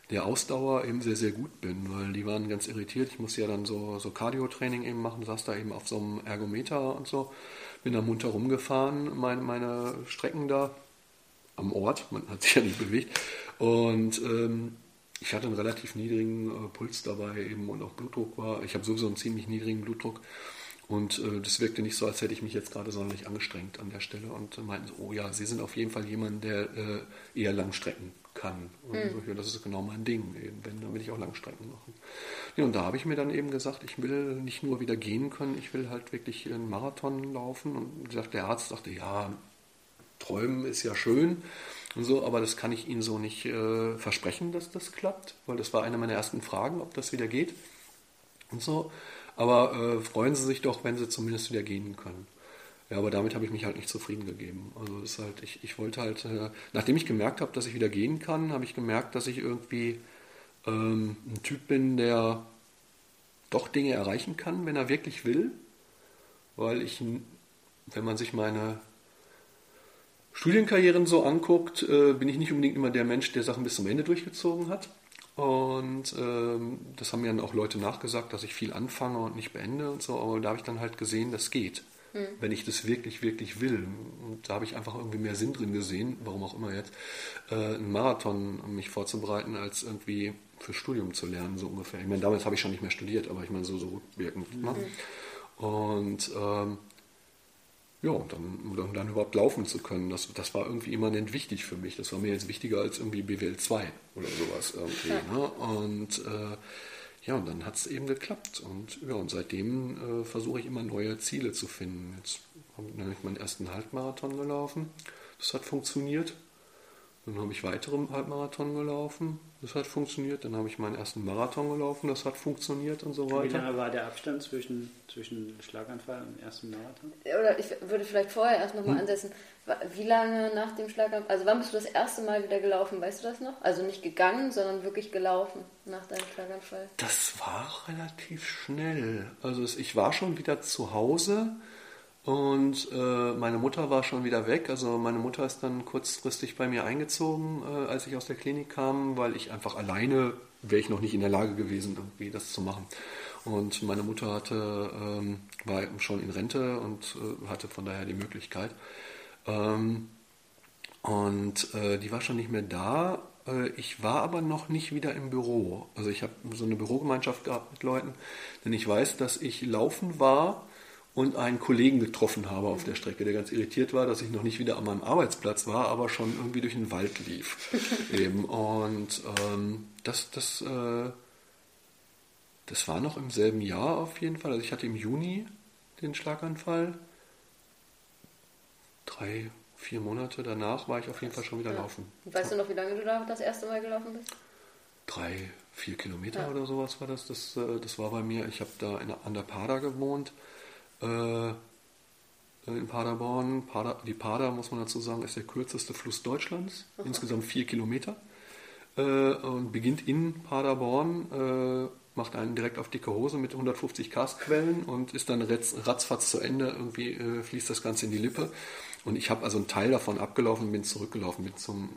der Ausdauer eben sehr, sehr gut bin, weil die waren ganz irritiert. Ich musste ja dann so, so Cardio-Training eben machen, saß da eben auf so einem Ergometer und so, bin da munter rumgefahren, meine, meine Strecken da am Ort, man hat sich ja nicht bewegt. Und ähm, ich hatte einen relativ niedrigen äh, Puls dabei eben und auch Blutdruck war, ich habe sowieso einen ziemlich niedrigen Blutdruck. Und äh, das wirkte nicht so, als hätte ich mich jetzt gerade sonderlich angestrengt an der Stelle und äh, meinten so, oh ja, Sie sind auf jeden Fall jemand, der äh, eher Langstrecken kann. Und mhm. so, ja, das ist genau mein Ding. Eben. Wenn, dann will ich auch Langstrecken machen. Ja, und da habe ich mir dann eben gesagt, ich will nicht nur wieder gehen können, ich will halt wirklich einen Marathon laufen. Und gesagt, der Arzt sagte, ja, träumen ist ja schön und so, aber das kann ich Ihnen so nicht äh, versprechen, dass das klappt, weil das war eine meiner ersten Fragen, ob das wieder geht und so. Aber äh, freuen Sie sich doch, wenn Sie zumindest wieder gehen können. Ja, aber damit habe ich mich halt nicht zufrieden gegeben. Also ist halt, ich, ich wollte halt, äh, nachdem ich gemerkt habe, dass ich wieder gehen kann, habe ich gemerkt, dass ich irgendwie ähm, ein Typ bin, der doch Dinge erreichen kann, wenn er wirklich will. Weil ich, wenn man sich meine Studienkarrieren so anguckt, äh, bin ich nicht unbedingt immer der Mensch, der Sachen bis zum Ende durchgezogen hat. Und ähm, das haben mir dann auch Leute nachgesagt, dass ich viel anfange und nicht beende und so. Aber da habe ich dann halt gesehen, das geht mhm. wenn ich das wirklich, wirklich will. Und da habe ich einfach irgendwie mehr Sinn drin gesehen, warum auch immer jetzt, äh, einen Marathon mich vorzubereiten, als irgendwie fürs Studium zu lernen, so ungefähr. Ich meine, damals habe ich schon nicht mehr studiert, aber ich meine, so, so rückwirkend. Ne? Mhm. Und ähm, ja, und dann, dann, dann, überhaupt laufen zu können, das, das war irgendwie immanent wichtig für mich. Das war mir jetzt wichtiger als irgendwie BWL 2 oder sowas irgendwie. Ja. Ne? Und äh, ja, und dann hat es eben geklappt. Und, ja, und seitdem äh, versuche ich immer neue Ziele zu finden. Jetzt habe ich meinen ersten Halbmarathon gelaufen. Das hat funktioniert. Dann habe ich weitere Halbmarathon gelaufen, das hat funktioniert. Dann habe ich meinen ersten Marathon gelaufen, das hat funktioniert und so weiter. Wie lange war der Abstand zwischen, zwischen Schlaganfall und ersten Marathon? Oder ich würde vielleicht vorher erst nochmal hm? ansetzen. Wie lange nach dem Schlaganfall, also wann bist du das erste Mal wieder gelaufen, weißt du das noch? Also nicht gegangen, sondern wirklich gelaufen nach deinem Schlaganfall? Das war relativ schnell. Also ich war schon wieder zu Hause und äh, meine Mutter war schon wieder weg. Also meine Mutter ist dann kurzfristig bei mir eingezogen, äh, als ich aus der Klinik kam, weil ich einfach alleine wäre ich noch nicht in der Lage gewesen, irgendwie das zu machen. Und meine Mutter hatte, ähm, war schon in Rente und äh, hatte von daher die Möglichkeit. Ähm, und äh, die war schon nicht mehr da. Äh, ich war aber noch nicht wieder im Büro. Also ich habe so eine Bürogemeinschaft gehabt mit Leuten, denn ich weiß, dass ich laufen war und einen Kollegen getroffen habe auf der Strecke, der ganz irritiert war, dass ich noch nicht wieder an meinem Arbeitsplatz war, aber schon irgendwie durch den Wald lief. Eben. Und ähm, das, das, äh, das war noch im selben Jahr auf jeden Fall. Also ich hatte im Juni den Schlaganfall. Drei, vier Monate danach war ich auf jeden Fall schon wieder ja. laufen. Weißt du noch, wie lange du da das erste Mal gelaufen bist? drei, vier Kilometer ja. oder sowas war das. Das, äh, das war bei mir. Ich habe da in, an der Pader gewohnt. Äh, in Paderborn. Pader, die Pader, muss man dazu sagen, ist der kürzeste Fluss Deutschlands. Aha. Insgesamt vier Kilometer. Äh, und beginnt in Paderborn, äh, macht einen direkt auf dicke Hose mit 150 Karstquellen und ist dann ratzfatz zu Ende. Irgendwie äh, fließt das Ganze in die Lippe. Und ich habe also einen Teil davon abgelaufen und bin zurückgelaufen, bin zum,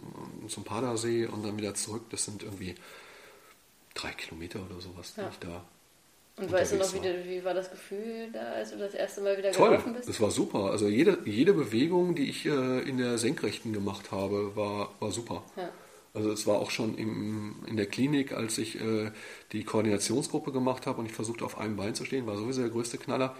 zum Padersee und dann wieder zurück. Das sind irgendwie drei Kilometer oder sowas, ja. die ich da und weißt du noch, wie, war. wie war das Gefühl da, als du das erste Mal wieder Toll, gelaufen bist? das war super. Also jede, jede Bewegung, die ich äh, in der Senkrechten gemacht habe, war, war super. Ja. Also es war auch schon im, in der Klinik, als ich äh, die Koordinationsgruppe gemacht habe und ich versuchte auf einem Bein zu stehen, war sowieso der größte Knaller.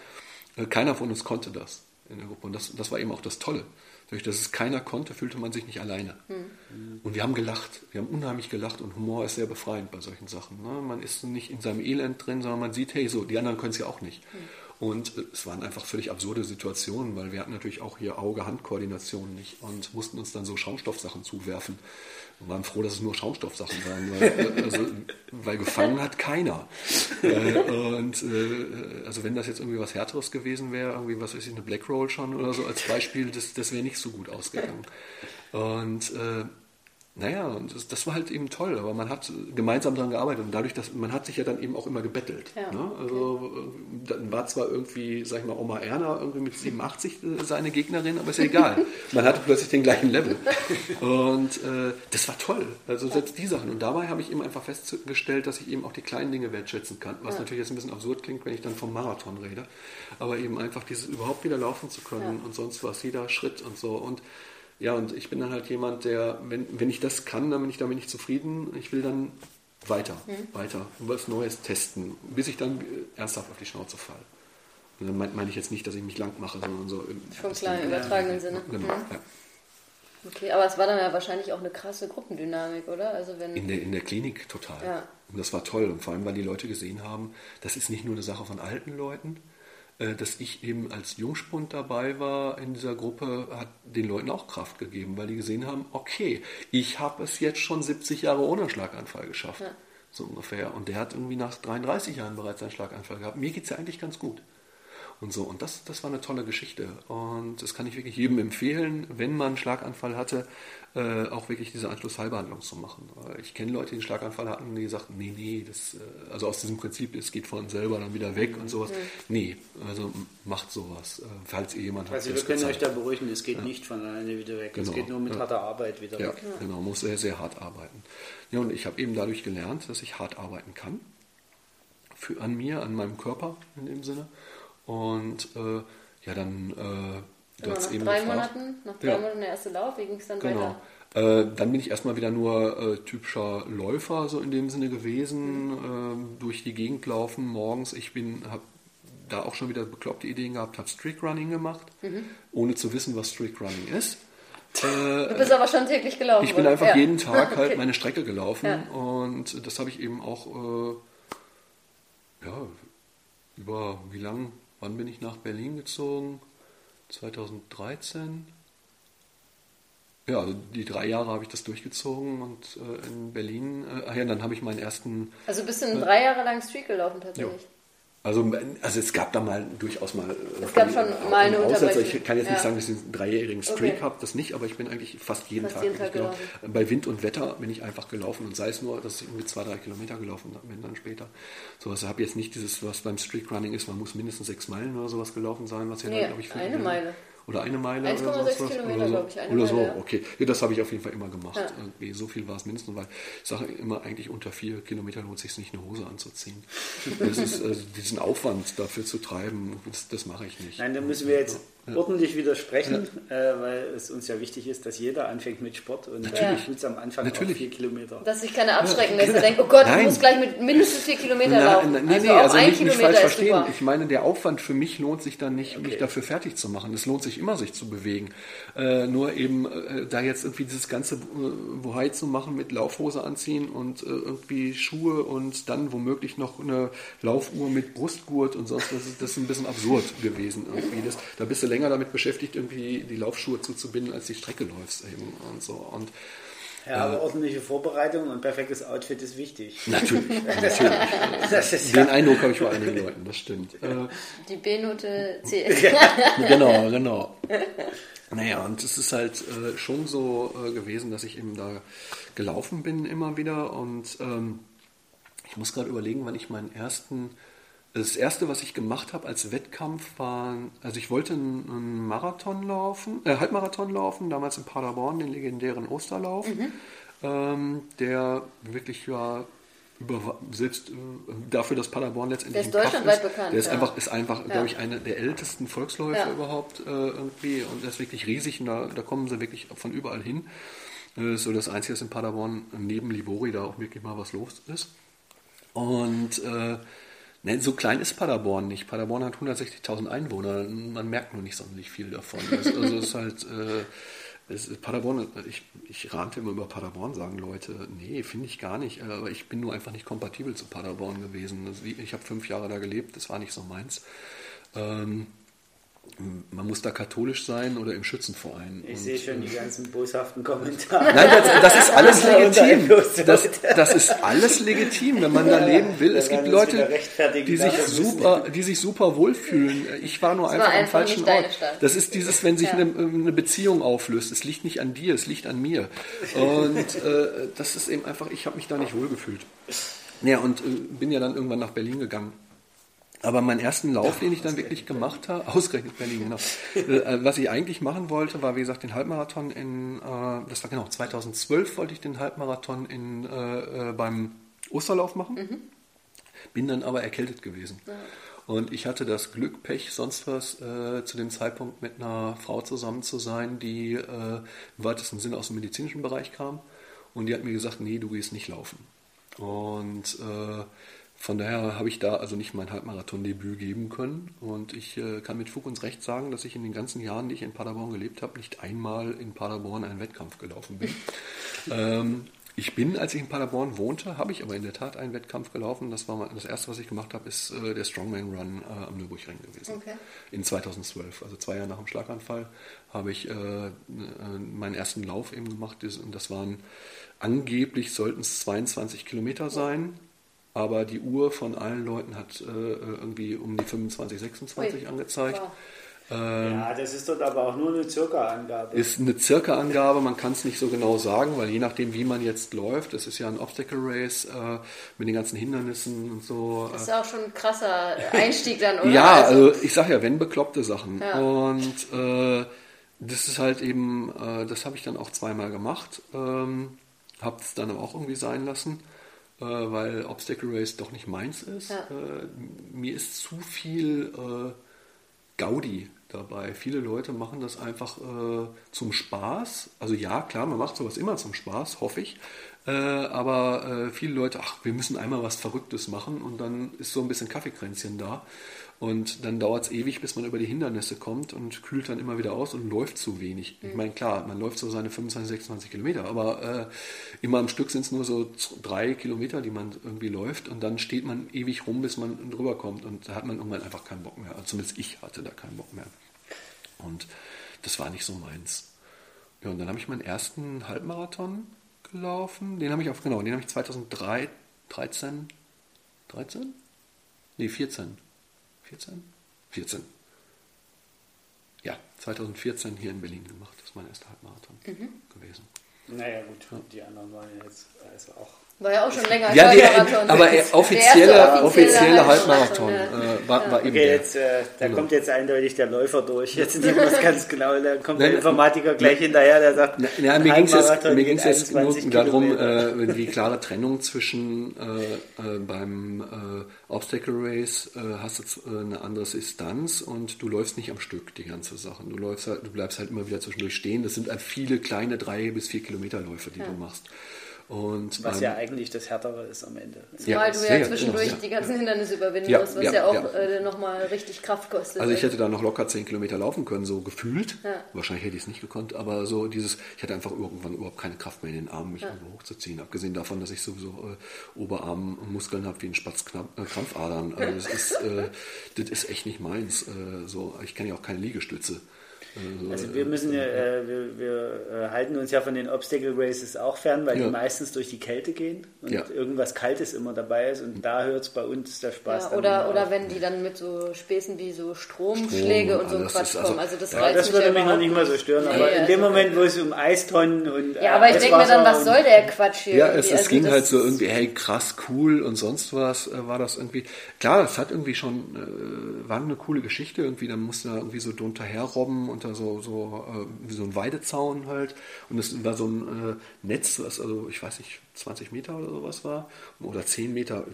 Äh, keiner von uns konnte das in der Gruppe. Und das, das war eben auch das Tolle. Durch dass es keiner konnte, fühlte man sich nicht alleine. Mhm. Und wir haben gelacht. Wir haben unheimlich gelacht und Humor ist sehr befreiend bei solchen Sachen. Ne? Man ist nicht in seinem Elend drin, sondern man sieht, hey, so, die anderen können es ja auch nicht. Mhm. Und äh, es waren einfach völlig absurde Situationen, weil wir hatten natürlich auch hier Auge-Hand-Koordination nicht und mussten uns dann so Schaumstoffsachen zuwerfen und waren froh, dass es nur Schaumstoffsachen waren, weil, also, weil gefangen hat keiner. Äh, und äh, also wenn das jetzt irgendwie was Härteres gewesen wäre, irgendwie was weiß ich, eine Black Roll schon oder so als Beispiel, das, das wäre nicht so gut ausgegangen. Und äh, naja, und das, das, war halt eben toll, aber man hat gemeinsam daran gearbeitet und dadurch, dass man hat sich ja dann eben auch immer gebettelt. Ja, ne? Also okay. dann war zwar irgendwie, sag ich mal, Oma Erna irgendwie mit 87 äh, seine Gegnerin, aber ist ja egal. man hatte plötzlich den gleichen Level. Und äh, das war toll. Also selbst die Sachen. Und dabei habe ich eben einfach festgestellt, dass ich eben auch die kleinen Dinge wertschätzen kann. Was ja. natürlich jetzt ein bisschen absurd klingt, wenn ich dann vom Marathon rede. Aber eben einfach dieses überhaupt wieder laufen zu können ja. und sonst was, jeder Schritt und so. Und ja, und ich bin dann halt jemand, der, wenn, wenn ich das kann, dann bin ich damit nicht zufrieden. Ich will dann weiter, mhm. weiter, was Neues testen, bis ich dann ernsthaft auf die Schnauze falle. Und dann meine mein ich jetzt nicht, dass ich mich lang mache, sondern so im klar, im übertragenen Sinne. Genau, mhm. ja. Okay, aber es war dann ja wahrscheinlich auch eine krasse Gruppendynamik, oder? Also wenn in, der, in der Klinik total. Ja. Und das war toll. Und vor allem, weil die Leute gesehen haben, das ist nicht nur eine Sache von alten Leuten, äh, dass ich eben als Jungspund dabei war in dieser Gruppe, hat den Leuten auch Kraft gegeben, weil die gesehen haben, okay, ich habe es jetzt schon 70 Jahre ohne Schlaganfall geschafft. Ja. So ungefähr. Und der hat irgendwie nach 33 Jahren bereits einen Schlaganfall gehabt. Mir geht es ja eigentlich ganz gut und so. Und das, das war eine tolle Geschichte. Und das kann ich wirklich jedem empfehlen, wenn man einen Schlaganfall hatte, äh, auch wirklich diese Anschlussheilbehandlung zu machen. Ich kenne Leute, die einen Schlaganfall hatten, die sagten, nee, nee, das, äh, also aus diesem Prinzip, es geht von selber dann wieder weg und sowas. Mhm. Nee, also macht sowas, äh, falls ihr jemand Also wir können euch da beruhigen, es geht ja. nicht von alleine wieder weg. Genau. Es geht nur mit ja. harter Arbeit wieder ja, weg. Ja, genau, muss sehr, sehr hart arbeiten. Ja, und ich habe eben dadurch gelernt, dass ich hart arbeiten kann. Für, an mir, an meinem Körper in dem Sinne. Und äh, ja, dann. Äh, du hast nach eben drei gefragt. Monaten, nach drei ja. Monaten der erste Lauf, wie ging es dann genau. weiter? Äh, dann bin ich erstmal wieder nur äh, typischer Läufer, so in dem Sinne gewesen, mhm. durch die Gegend laufen morgens. Ich bin, habe da auch schon wieder bekloppte Ideen gehabt, habe Streak Running gemacht, mhm. ohne zu wissen, was Streak Running ist. Äh, du bist aber schon täglich gelaufen. Ich bin einfach ja. jeden Tag halt okay. meine Strecke gelaufen ja. und das habe ich eben auch äh, ja, über wie lang Wann bin ich nach Berlin gezogen? 2013. Ja, also die drei Jahre habe ich das durchgezogen und äh, in Berlin, äh, ach ja, dann habe ich meinen ersten. Also bist du äh, drei Jahre lang Streak gelaufen tatsächlich? Also, also es gab da mal durchaus mal. Es gab schon mal eine Unterbrechung. Ich kann jetzt nicht sagen, dass ich einen dreijährigen Streak okay. habe, das nicht, aber ich bin eigentlich fast jeden fast Tag, jeden Tag gelaufen. Bei Wind und Wetter bin ich einfach gelaufen und sei es nur, dass ich irgendwie zwei, drei Kilometer gelaufen bin dann später. So, also habe jetzt nicht dieses, was beim Streak Running ist, man muss mindestens sechs Meilen oder sowas gelaufen sein, was ja nee, glaube ich, für eine Meile. Oder eine Meile 1,6 oder so. Kilometer, glaube ich. Eine oder so, Meile. okay. Ja, das habe ich auf jeden Fall immer gemacht. Ja. Irgendwie so viel war es mindestens, weil ich sage immer, eigentlich unter vier Kilometer lohnt es sich nicht, eine Hose anzuziehen. das ist, also diesen Aufwand dafür zu treiben, das, das mache ich nicht. Nein, da müssen wir jetzt ja. Ordentlich widersprechen, ja. äh, weil es uns ja wichtig ist, dass jeder anfängt mit Sport und natürlich tut es am Anfang natürlich. auch vier Kilometer. Dass sich keiner abschrecken lässt, der denkt, oh Gott, nein. du musst gleich mit mindestens vier Kilometer nein, laufen. Nein, also nee, also ein nicht, Kilometer falsch verstehen. Super. Ich meine, der Aufwand für mich lohnt sich dann nicht, okay. mich dafür fertig zu machen. Es lohnt sich immer, sich zu bewegen. Äh, nur eben äh, da jetzt irgendwie dieses ganze Wohai äh, zu machen mit Laufhose anziehen und äh, irgendwie Schuhe und dann womöglich noch eine Laufuhr mit Brustgurt und sonst was, das ist ein bisschen absurd gewesen irgendwie. Das, da bist du länger damit beschäftigt, irgendwie die Laufschuhe zuzubinden, als die Strecke läufst eben und so. Und Ja, aber ordentliche Vorbereitung und perfektes Outfit ist wichtig. Natürlich, natürlich. Das ist Den ja, Eindruck habe ich bei einigen Leuten, das stimmt. Äh, Die B-Note zählt. genau, genau. Naja, und es ist halt äh, schon so äh, gewesen, dass ich eben da gelaufen bin immer wieder und ähm, ich muss gerade überlegen, wann ich meinen ersten, das erste, was ich gemacht habe als Wettkampf war, also ich wollte einen, Marathon laufen, äh, Halbmarathon laufen, damals in Paderborn, den legendären Osterlauf, ähm, der wirklich ja über, selbst äh, dafür, dass Paderborn letztendlich Der ist deutschlandweit bekannt, Der ist ja. einfach, ist einfach, glaube ich, einer der ältesten Volksläufe Ja. überhaupt äh, irgendwie und der ist wirklich riesig und da, da kommen sie wirklich von überall hin. Äh, so das Einzige, dass in Paderborn neben Libori da auch wirklich mal was los ist. Und äh, ne, so klein ist Paderborn nicht. Paderborn hat 160.000 Einwohner. Man merkt nur nicht sonderlich viel davon. Das, also es ist halt, äh, ist Paderborn, ich, ich rante immer über Paderborn, sagen Leute, nee, finde ich gar nicht. Aber ich bin nur einfach nicht kompatibel zu Paderborn gewesen. Also ich habe fünf Jahre da gelebt, das war nicht so meins. Ähm, man muss da katholisch sein oder im Schützenverein. ich Und, sehe schon äh, die ganzen boshaften Kommentare. Nein, das, das ist alles legitim. Das, das ist alles legitim, wenn man da leben will. Es gibt Leute, die sich super, die sich super wohlfühlen. Ich war nur war einfach am einfach falschen Ort. Das ist dieses, wenn sich Ja. eine, eine Beziehung auflöst. Es liegt nicht an dir, es liegt an mir. Und äh, das ist eben einfach, ich habe mich da nicht wohlgefühlt. Ja, und äh, bin ja dann irgendwann nach Berlin gegangen. Aber meinen ersten Lauf, den ich dann wirklich gemacht habe, ausgerechnet Berlin, genau. Äh, was ich eigentlich machen wollte, war wie gesagt den Halbmarathon in, äh, das war genau 2012 wollte ich den Halbmarathon in, äh, äh, beim Osterlauf machen. Bin dann aber erkältet gewesen. Und ich hatte das Glück, Pech, sonst was, äh, zu dem Zeitpunkt mit einer Frau zusammen zu sein, die äh, im weitesten Sinne aus dem medizinischen Bereich kam. Und die hat mir gesagt, nee, du gehst nicht laufen. Und äh, von daher habe ich da also nicht mein Halbmarathon-Debüt geben können. Und ich äh, kann mit Fug und Recht sagen, dass ich in den ganzen Jahren, die ich in Paderborn gelebt habe, nicht einmal in Paderborn einen Wettkampf gelaufen bin. ähm, ich bin, als ich in Paderborn wohnte, habe ich aber in der Tat einen Wettkampf gelaufen. Das war mal, das erste, was ich gemacht habe, ist äh, der Strongman Run äh, am Nürburgring gewesen. Okay. In 2012, also zwei Jahre nach dem Schlaganfall, habe ich äh, äh, meinen ersten Lauf eben gemacht. Und das waren angeblich sollten es 22 Kilometer sein. Aber die Uhr von allen Leuten hat äh, irgendwie um die 25, 26 Ui. angezeigt. Wow. Ja, das ist dort aber auch nur eine Circa-Angabe. Ist eine circa Angabe, man kann es nicht so genau sagen, weil je nachdem, wie man jetzt läuft, das ist ja ein Obstacle Race äh, mit den ganzen Hindernissen und so. Das äh, ist auch schon ein krasser Einstieg dann, oder? Ja, also ich sag ja, wenn bekloppte Sachen. Ja. Und äh, das ist halt eben, äh, das habe ich dann auch zweimal gemacht. Ähm, habe es dann aber auch irgendwie sein lassen, äh, weil Obstacle Race doch nicht meins ist. Ja. Äh, mir ist zu viel äh, Gaudi dabei. Viele Leute machen das einfach äh, zum Spaß. Also ja, klar, man macht sowas immer zum Spaß, hoffe ich. Äh, aber äh, viele Leute, ach, wir müssen einmal was Verrücktes machen und dann ist so ein bisschen Kaffeekränzchen da. Und dann dauert es ewig, bis man über die Hindernisse kommt und kühlt dann immer wieder aus und läuft zu wenig. Ich meine, klar, man läuft so seine 25, 26 Kilometer, aber äh, immer am Stück sind es nur so drei Kilometer, die man irgendwie läuft und dann steht man ewig rum, bis man drüber kommt und da hat man irgendwann einfach keinen Bock mehr. Also zumindest ich hatte da keinen Bock mehr. Und das war nicht so meins. Ja, und dann habe ich meinen ersten Halbmarathon gelaufen. Den habe ich auf, genau, den habe ich 2003, 13, 13? Nee, 14. 14? 14. Ja, 2014 hier in Berlin gemacht. Das ist mein erster Halbmarathon gewesen. Naja, gut, die anderen waren ja jetzt also auch. War ja auch schon länger als Ja, Halbmarathon. der, aber Der er, erste offizielle, offizielle Halbmarathon ja. äh, war, war eben Okay, der. jetzt, äh, da Genau. kommt jetzt eindeutig der Läufer durch. Jetzt nehmen wir es ganz genau. Da kommt der Nein, Informatiker gleich hinterher, der sagt, Na, na, mir ging es jetzt, Halbmarathon mir geht ging's jetzt nur 21 darum, äh, die klare Trennung zwischen äh, äh, beim äh, Obstacle Race äh, hast du äh, eine andere Distanz und du läufst nicht am Stück die ganze Sache. Du läufst halt, du bleibst halt immer wieder zwischendurch stehen. Das sind halt viele kleine drei bis vier Kilometer Läufe, die du machst. Und was ja eigentlich das Härtere ist am Ende. Zumal du ja zwischendurch genau, ja. die ganzen Hindernisse überwinden Ja, musst, was ja, ja, auch ja. Äh, nochmal richtig Kraft kostet. Also ich hätte da noch locker 10 Kilometer laufen können, so gefühlt. Ja. Wahrscheinlich hätte ich es nicht gekonnt, aber so dieses, ich hatte einfach irgendwann überhaupt keine Kraft mehr in den Armen, mich irgendwo hochzuziehen. Abgesehen davon, dass ich sowieso äh, Oberarmmuskeln habe wie ein Spatz äh. Also das ist, äh, das ist echt nicht meins. Äh, so, ich kann ja auch keine Liegestütze. Also, also wir müssen ja, äh, wir, wir äh, halten uns ja von den Obstacle Races auch fern, weil ja. die meistens durch die Kälte gehen und ja. irgendwas Kaltes immer dabei ist und da hört es bei uns der Spaß ja, Oder, oder wenn die dann mit so Späßen wie so Stromschläge Strom, und so ein Quatsch kommen. Also das, ja, das würde mich noch nicht mal so stören, nee, aber in dem also Moment, wo es um Eistonnen und Ja, aber ich denke mir dann, was soll der Quatsch hier? Ja, es, es also ging halt so irgendwie, hey, krass, cool und sonst was äh, war das irgendwie. Klar, es hat irgendwie schon, äh, war eine coole Geschichte irgendwie, dann musste da irgendwie so drunter herrobben unter so, so, äh, wie so ein Weidezaun halt. Und es war so ein äh, Netz, was also, ich weiß nicht, 20 Meter oder sowas war. Oder 10 Meter,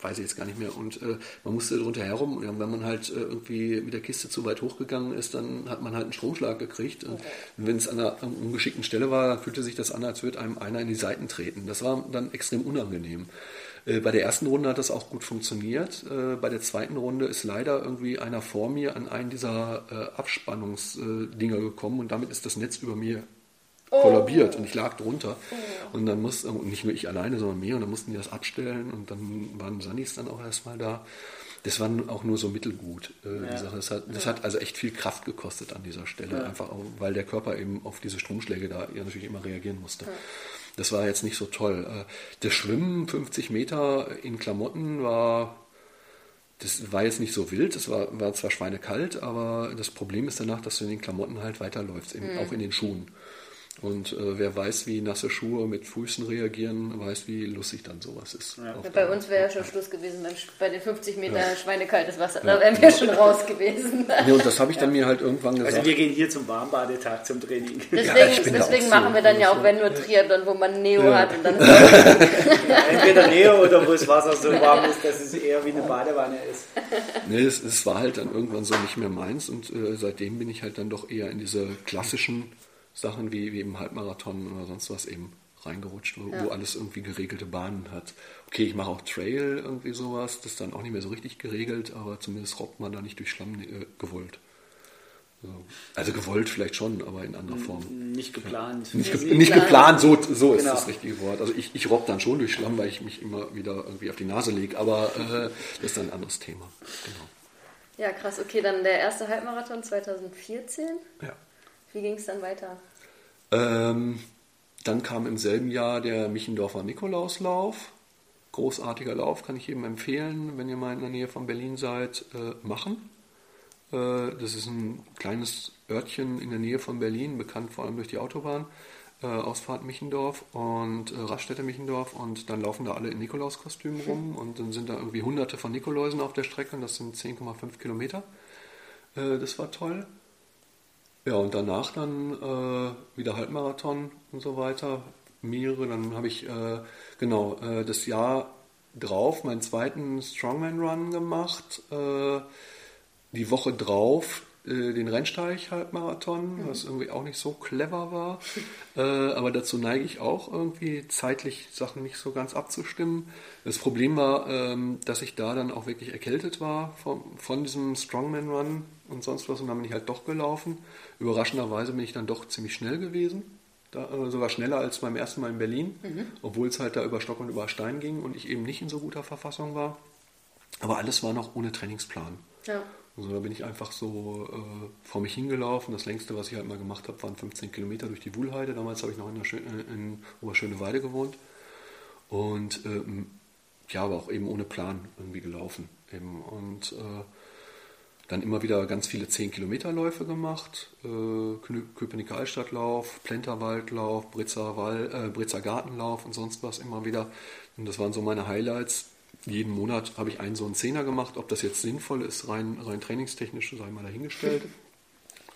weiß ich jetzt gar nicht mehr. Und äh, man musste drunter herum. Und wenn man halt äh, irgendwie mit der Kiste zu weit hochgegangen ist, dann hat man halt einen Stromschlag gekriegt. Und okay. wenn es an einer ungeschickten Stelle war, dann fühlte sich das an, als würde einem einer in die Seiten treten. Das war dann extrem unangenehm. Äh, bei der ersten Runde hat das auch gut funktioniert. Äh, bei der zweiten Runde ist leider irgendwie einer vor mir an einen dieser äh, Abspannungsdinger gekommen und damit ist das Netz über mir oh. kollabiert und ich lag drunter. Oh. Und dann musste, und nicht nur ich alleine, sondern mehr, und dann mussten die das abstellen und dann waren Sannis dann auch erstmal da. Das war auch nur so mittelgut, äh, ja. die Sache. Das hat, das hat, also echt viel Kraft gekostet an dieser Stelle, ja. einfach auch, weil der Körper eben auf diese Stromschläge da ja natürlich immer reagieren musste. Das war jetzt nicht so toll. Äh, das Schwimmen 50 Meter in Klamotten war, das war jetzt nicht so wild. Es war, war zwar schweinekalt, aber das Problem ist danach, dass du in den Klamotten halt weiterläufst, mhm. auch in den Schuhen. Und äh, wer weiß, wie nasse Schuhe mit Füßen reagieren, weiß, wie lustig dann sowas ist. Ja. bei uns wäre ja schon Schluss gewesen bei den 50 Meter ja. schweinekaltes Wasser. Da wären wir schon raus gewesen. Nee, und das habe ich dann mir halt irgendwann also gesagt. Also wir gehen hier zum Warmbadetag zum Training. Deswegen, deswegen machen so, wir dann ja auch, wenn nur Triathlon, wo man Neo hat. Und dann Entweder Neo oder wo das Wasser so warm ist, dass es eher wie eine Badewanne ist. Nee, es, es war halt dann irgendwann so nicht mehr meins und äh, seitdem bin ich halt dann doch eher in diese klassischen Sachen wie, wie im Halbmarathon oder sonst was eben reingerutscht, wo, ja. wo alles irgendwie geregelte Bahnen hat. Okay, ich mache auch Trail irgendwie sowas, das ist dann auch nicht mehr so richtig geregelt, aber zumindest robbt man da nicht durch Schlamm äh, gewollt. So. Also gewollt vielleicht schon, aber in anderer Form. Nicht geplant. Ja. Nicht, ge nicht, geplant, so, so ist genau. das richtige Wort. Also ich, ich robb dann schon durch Schlamm, weil ich mich immer wieder irgendwie auf die Nase lege, aber äh, das ist dann ein anderes Thema. Genau. Ja, krass. Okay, dann der erste Halbmarathon 2014. Ja. Wie ging es dann weiter? Ähm, dann kam im selben Jahr der Michendorfer Nikolauslauf. Großartiger Lauf, kann ich jedem empfehlen, wenn ihr mal in der Nähe von Berlin seid, äh, machen. Äh, das ist ein kleines Örtchen in der Nähe von Berlin, bekannt vor allem durch die Autobahn. Äh, Ausfahrt Michendorf und äh, Raststätte Michendorf und dann laufen da alle in Nikolauskostümen rum und dann sind da irgendwie hunderte von Nikoläusen auf der Strecke und das sind 10,5 Kilometer. Äh, das war toll. Ja, und danach dann äh, wieder Halbmarathon und so weiter. Mehrere, dann habe ich äh, genau äh, das Jahr drauf meinen zweiten Strongman Run gemacht. Äh, die Woche drauf äh, den Rennsteig-Halbmarathon, mhm. was irgendwie auch nicht so clever war. Äh, aber dazu neige ich auch irgendwie zeitlich Sachen nicht so ganz abzustimmen. Das Problem war, ähm, dass ich da dann auch wirklich erkältet war von, von diesem Strongman-Run und sonst was und dann bin ich halt doch gelaufen. Überraschenderweise bin ich dann doch ziemlich schnell gewesen. Da, äh, sogar schneller als beim ersten Mal in Berlin, mhm. obwohl es halt da über Stock und über Stein ging und ich eben nicht in so guter Verfassung war. Aber alles war noch ohne Trainingsplan. Ja. Also da bin ich einfach so äh, vor mich hingelaufen. Das längste, was ich halt mal gemacht habe, waren 15 Kilometer durch die Wuhlheide. Damals habe ich noch in, der äh, in Oberschöneweide gewohnt. Und ähm, ja, aber auch eben ohne Plan irgendwie gelaufen. Eben. Und äh, dann immer wieder ganz viele 10-Kilometer-Läufe gemacht. Äh, Köpenicker Altstadtlauf, Plenterwaldlauf, Britzer, Wall, äh, Britzer Gartenlauf und sonst was immer wieder. Und das waren so meine Highlights jeden Monat habe ich einen so einen Zehner gemacht. Ob das jetzt sinnvoll ist, rein, rein trainingstechnisch, sei mal dahingestellt.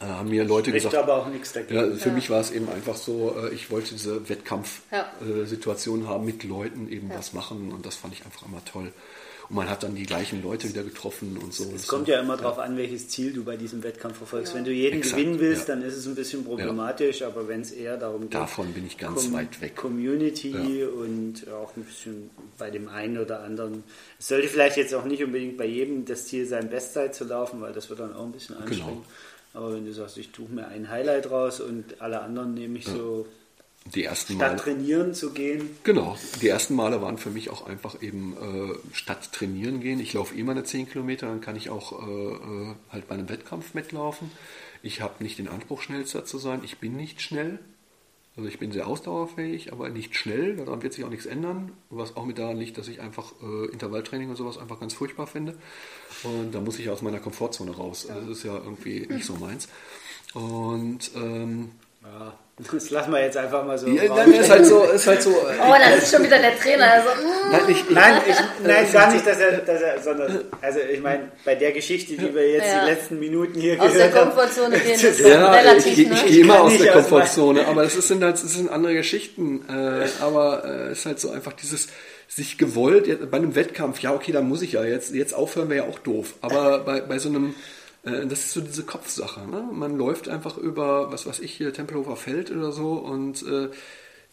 Äh, haben mir Leute Spricht gesagt. aber auch nichts dagegen. Ja, für ja. mich war es eben einfach so, äh, ich wollte diese Wettkampfsituation ja. äh, haben, mit Leuten eben ja. was machen und das fand ich einfach immer toll. Und man hat dann die gleichen Leute wieder getroffen und so. Es kommt ja immer darauf an, welches Ziel du bei diesem Wettkampf verfolgst. Wenn du jeden Exakt, gewinnen willst, dann ist es ein bisschen problematisch, aber wenn es eher darum geht, davon bin ich ganz Com weit weg. Community und auch ein bisschen bei dem einen oder anderen. Es sollte vielleicht jetzt auch nicht unbedingt bei jedem das Ziel sein, Bestzeit zu laufen, weil das wird dann auch ein bisschen genau. anstrengend. Genau. Aber wenn du sagst, ich tue mir ein Highlight raus und alle anderen nehme ich ja. so die ersten Statt Male, trainieren zu gehen. Genau, die ersten Male waren für mich auch einfach eben äh, statt trainieren gehen. Ich laufe eh meine 10 Kilometer, dann kann ich auch äh, äh, halt bei einem Wettkampf mitlaufen. Ich habe nicht den Anspruch, schnellster zu sein. Ich bin nicht schnell. Also ich bin sehr ausdauerfähig, aber nicht schnell. Daran wird sich auch nichts ändern. Was auch mit daran liegt, dass ich einfach äh, Intervalltraining und sowas einfach ganz furchtbar finde. Und da muss ich aus meiner Komfortzone raus. Also das ist ja irgendwie nicht so meins. Und ähm, ja, das lassen wir jetzt einfach mal so. Ja, dann ist halt so, ist halt so. Oh, das ist schon wieder der Trainer. Also, mm. nein, ich, nein, ich, nein gar nicht, dass er, dass er, sondern, also ich meine, bei der Geschichte, die wir jetzt Ja. die letzten Minuten hier aus der gehört haben, Komfortzone gehen ist Ja, relativ, ich, ich, ne? ich gehe immer aus der aus Komfortzone, aber es sind halt, es sind andere Geschichten. Äh, aber äh, es ist halt so einfach dieses sich gewollt, bei einem Wettkampf, ja okay, dann muss ich ja jetzt, jetzt aufhören wäre ja auch doof. Aber bei, bei so einem, äh, das ist so diese Kopfsache. Ne? Man läuft einfach über, was weiß ich, hier Tempelhofer Feld oder so und äh,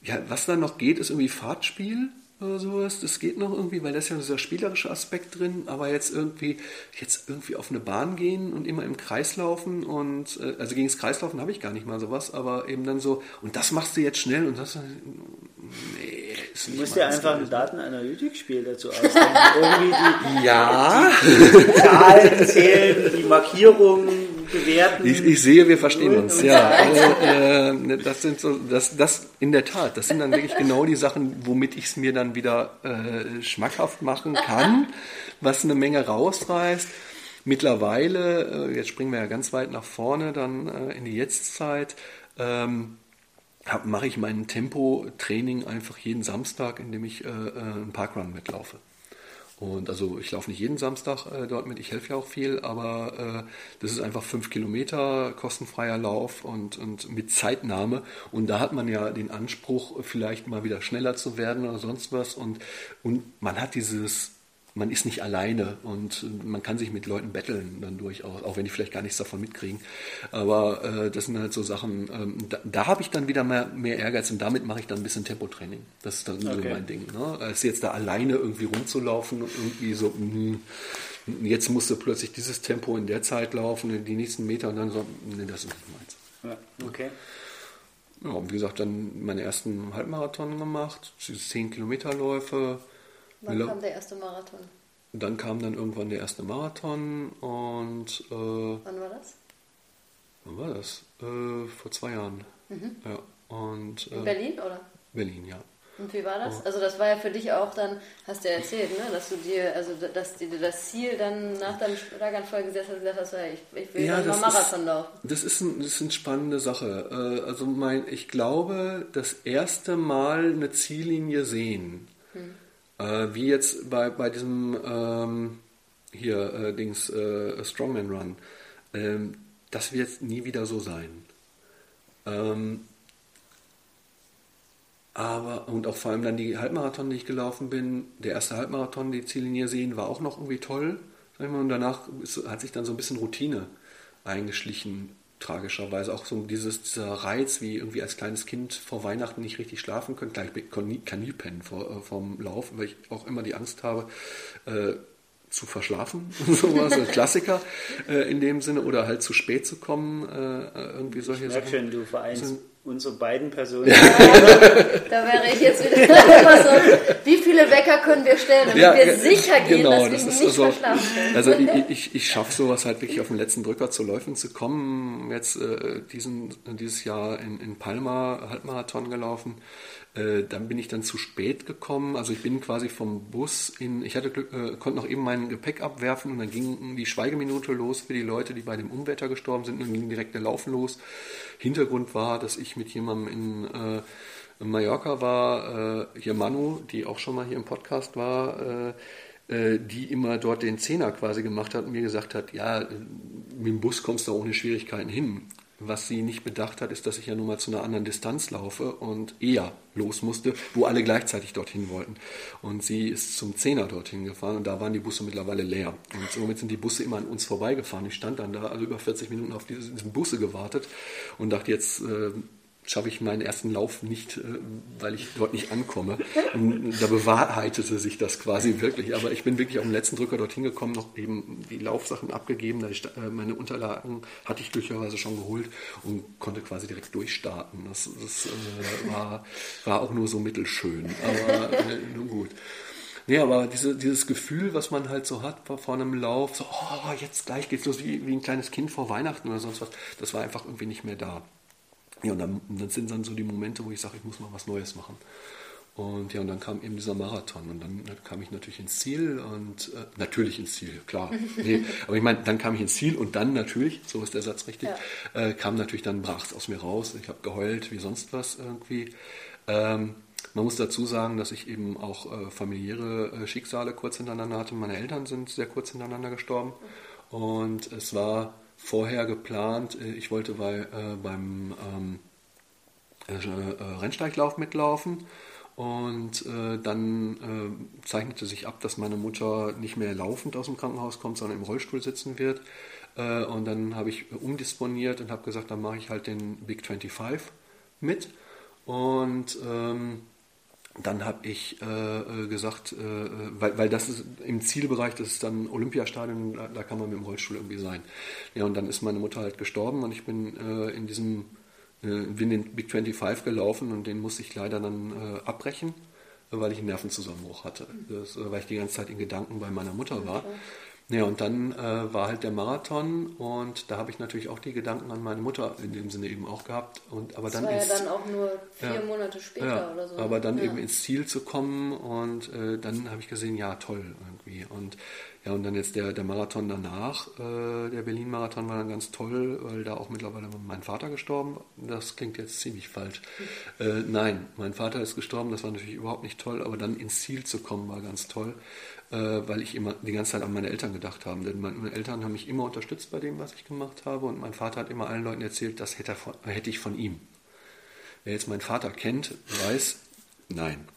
ja, was dann noch geht, ist irgendwie Fahrtspiel oder sowas. Das geht noch irgendwie, weil da ist ja dieser spielerische Aspekt drin, aber jetzt irgendwie, jetzt irgendwie auf eine Bahn gehen und immer im Kreis laufen und äh, also gegen das Kreislaufen habe ich gar nicht mal sowas, aber eben dann so, und das machst du jetzt schnell und das nee, ist Du nicht musst dir einfach ein Datenanalytikspiel dazu ausdenken. Irgendwie Ja, die Zahlen zählen, die Markierungen bewerten. ich, ich sehe, wir verstehen uns. Ja, Eins. äh, äh, das sind so, das, das in der Tat, das sind dann wirklich genau die Sachen, womit ich es mir dann wieder äh, schmackhaft machen kann, was eine Menge rausreißt. Mittlerweile, äh, jetzt springen wir ja ganz weit nach vorne, dann äh, in die Jetztzeit. Ähm, mache ich mein Tempo-Training einfach jeden Samstag, indem ich äh, äh, einen Parkrun mitlaufe. Und also ich laufe nicht jeden Samstag äh, dort mit, ich helfe ja auch viel, aber äh, das ist einfach fünf Kilometer kostenfreier Lauf und, und mit Zeitnahme. Und da hat man ja den Anspruch, vielleicht mal wieder schneller zu werden oder sonst was. Und, und man hat dieses, man ist nicht alleine und äh, man kann sich mit Leuten betteln dann durchaus, auch wenn die vielleicht gar nichts davon mitkriegen. Aber äh, das sind halt so Sachen, ähm, da, da habe ich dann wieder mehr, mehr Ehrgeiz und damit mache ich dann ein bisschen Tempotraining. Das ist dann so Okay. mein Ding. Ne? Als jetzt da alleine irgendwie rumzulaufen und irgendwie so, mh, jetzt musst du plötzlich dieses Tempo in der Zeit laufen, die nächsten Meter und dann so, nee, das ist nicht meins. Ja, okay. Ja, und wie gesagt, dann meine ersten Halbmarathon gemacht, 10 Kilometerläufe. Wann kam der erste Marathon? Dann kam dann irgendwann der erste Marathon und äh, wann Wann war das? war das? Äh, vor zwei Jahren. Ja. Und In äh, Berlin, oder? Berlin, ja. Und wie war Oh. das? Also das war ja für dich auch dann, hast du ja erzählt, ne? dass du dir, also dass dir das Ziel dann nach deinem Schlaganfall gesetzt hast und gesagt hast, ja, ich, ich will dann mal Marathon laufen. Das ist, ein, das ist eine spannende Sache. Äh, Also mein, ich glaube, das erste Mal eine Ziellinie sehen, äh, wie jetzt bei, bei diesem ähm, hier äh, Dings äh, Strongman Run, ähm, das wird nie wieder so sein. Ähm, aber, und auch vor allem dann die Halbmarathon, die ich gelaufen bin, der erste Halbmarathon, die Ziellinie sehen, war auch noch irgendwie toll. Sag ich mal, und danach ist, hat sich dann so ein bisschen Routine eingeschlichen, tragischerweise. Auch so dieses, dieser Reiz, wie irgendwie als kleines Kind vor Weihnachten nicht richtig schlafen können. Klar, ich kann nie, kann nie pennen vor, äh, vorm Lauf, weil ich auch immer die Angst habe, äh, zu verschlafen, sowas, ein Klassiker äh, in dem Sinne, oder halt zu spät zu kommen, äh, irgendwie solche Ich Sachen. schon, du vereinst unsere beiden Personen. Da wäre ich jetzt wieder immer so, wie viele Wecker können wir stellen, damit wir ge- sicher gehen, genau, dass das wir ist nicht also, verschlafen werden. also ich, ich, ich schaffe sowas halt wirklich auf den letzten Drücker zu Läufen zu kommen. Jetzt äh, diesen, dieses Jahr in, in Palma Halbmarathon gelaufen. Äh, dann bin ich dann zu spät gekommen. Also ich bin quasi vom Bus in, ich hatte äh, konnte noch eben mein Gepäck abwerfen und dann ging die Schweigeminute los für die Leute, die bei dem Unwetter gestorben sind und dann ging direkt der Laufen los. Hintergrund war, dass ich mit jemandem in äh, Mallorca war, äh, hier Manu, die auch schon mal hier im Podcast war, äh, die immer dort den Zehner quasi gemacht hat und mir gesagt hat, ja, mit dem Bus kommst du ohne Schwierigkeiten hin. Was sie nicht bedacht hat, ist, dass ich ja nun mal zu einer anderen Distanz laufe und eher los musste, wo alle gleichzeitig dorthin wollten. Und sie ist zum Zehner dorthin gefahren und da waren die Busse mittlerweile leer. Und somit sind die Busse immer an uns vorbeigefahren. Ich stand dann da, also über 40 Minuten auf diese, Busse gewartet und dachte jetzt, äh, schaffe ich meinen ersten Lauf nicht, äh, weil ich dort nicht ankomme. Und da bewahrheitete sich das quasi wirklich. Aber ich bin wirklich auf den letzten Drücker dorthin gekommen, noch eben die Laufsachen abgegeben. Äh, meine Unterlagen hatte ich glücklicherweise schon geholt und konnte quasi direkt durchstarten. Das, das äh, war, war auch nur so mittelschön, aber nun gut. Nee, aber diese, dieses Gefühl, was man halt so hat vor einem Lauf, so, oh, jetzt gleich geht's los, wie, wie ein kleines Kind vor Weihnachten oder sonst was, das war einfach irgendwie nicht mehr da. Ja, und dann, dann sind dann so die Momente, wo ich sage, ich muss mal was Neues machen. Und ja, und dann kam eben dieser Marathon und dann kam ich natürlich ins Ziel und äh, natürlich ins Ziel, klar. Nee, aber ich meine, dann kam ich ins Ziel und dann natürlich, so ist der Satz richtig, ja. äh, kam natürlich dann brach es aus mir raus. Ich habe geheult wie sonst was irgendwie. Ähm, man muss dazu sagen, dass ich eben auch äh, familiäre äh, Schicksale kurz hintereinander hatte. Meine Eltern sind sehr kurz hintereinander gestorben und es war vorher geplant, äh, ich wollte bei, äh, beim ähm, äh, Rennsteiglauf mitlaufen und äh, dann zeichnete sich ab, dass meine Mutter nicht mehr laufend aus dem Krankenhaus kommt, sondern im Rollstuhl sitzen wird. und dann habe ich umdisponiert und habe gesagt, dann mache ich halt den Big 25 mit. Und ähm, dann habe ich äh, äh, gesagt, äh, weil, weil das ist im Zielbereich, das ist dann Olympiastadion, da, da, kann man mit dem Rollstuhl irgendwie sein. Ja, und dann ist meine Mutter halt gestorben und ich bin äh, in diesem, äh, bin den Big 25 gelaufen und den musste ich leider dann äh, abbrechen, weil ich einen Nervenzusammenbruch hatte. Das, weil ich die ganze Zeit in Gedanken bei meiner Mutter war. Ja, und dann äh, war halt der Marathon und da habe ich natürlich auch die Gedanken an meine Mutter in dem Sinne eben auch gehabt. Und, aber das dann war ja dann auch nur vier ja, Monate später ja, oder so. Aber dann ja. eben ins Ziel zu kommen und äh, dann habe ich gesehen, ja toll irgendwie. Und ja, und dann jetzt der, der Marathon danach, äh, der Berlin-Marathon war dann ganz toll, weil da auch mittlerweile mein Vater gestorben Das klingt jetzt ziemlich falsch. Äh, nein, mein Vater ist gestorben, das war natürlich überhaupt nicht toll, aber dann ins Ziel zu kommen war ganz toll äh, weil ich immer die ganze Zeit an meine Eltern gedacht habe. Denn meine Eltern haben mich immer unterstützt bei dem, was ich gemacht habe. Und mein Vater hat immer allen Leuten erzählt, das hätte, von, hätte ich von ihm. Wer jetzt meinen Vater kennt, weiß, nein.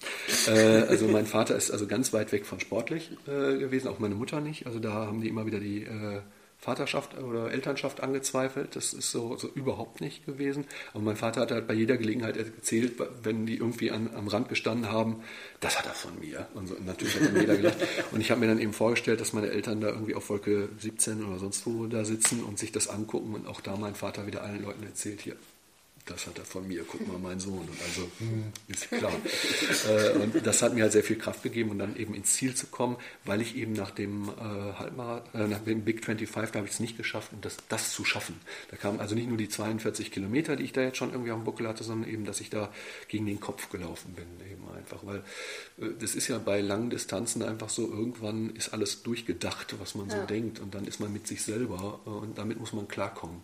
Äh, also mein Vater ist also ganz weit weg von sportlich äh, gewesen, auch meine Mutter nicht. Also da haben die immer wieder die äh, Vaterschaft oder Elternschaft angezweifelt. Das ist so, so überhaupt nicht gewesen. Aber mein Vater hat halt bei jeder Gelegenheit erzählt, wenn die irgendwie an, am Rand gestanden haben, das hat er von mir. Und, so, natürlich hat dann jeder gelacht. Und ich habe mir dann eben vorgestellt, dass meine Eltern da irgendwie auf Wolke 17 oder sonst wo da sitzen und sich das angucken und auch da mein Vater wieder allen Leuten erzählt, hier, das hat er von mir, guck mal, mein Sohn. Und also, hm, ist klar. äh, und das hat mir halt sehr viel Kraft gegeben, um dann eben ins Ziel zu kommen, weil ich eben nach dem äh, Halbmarathon, äh, nach dem Big 25, da habe ich es nicht geschafft, um das, das zu schaffen. Da kamen also nicht nur die 42 Kilometer, die ich da jetzt schon irgendwie auf dem Buckel hatte, sondern eben, dass ich da gegen den Kopf gelaufen bin, eben einfach. Weil das ist ja bei langen Distanzen einfach so, irgendwann ist alles durchgedacht, was man ja. so denkt. Und dann ist man mit sich selber und damit muss man klarkommen.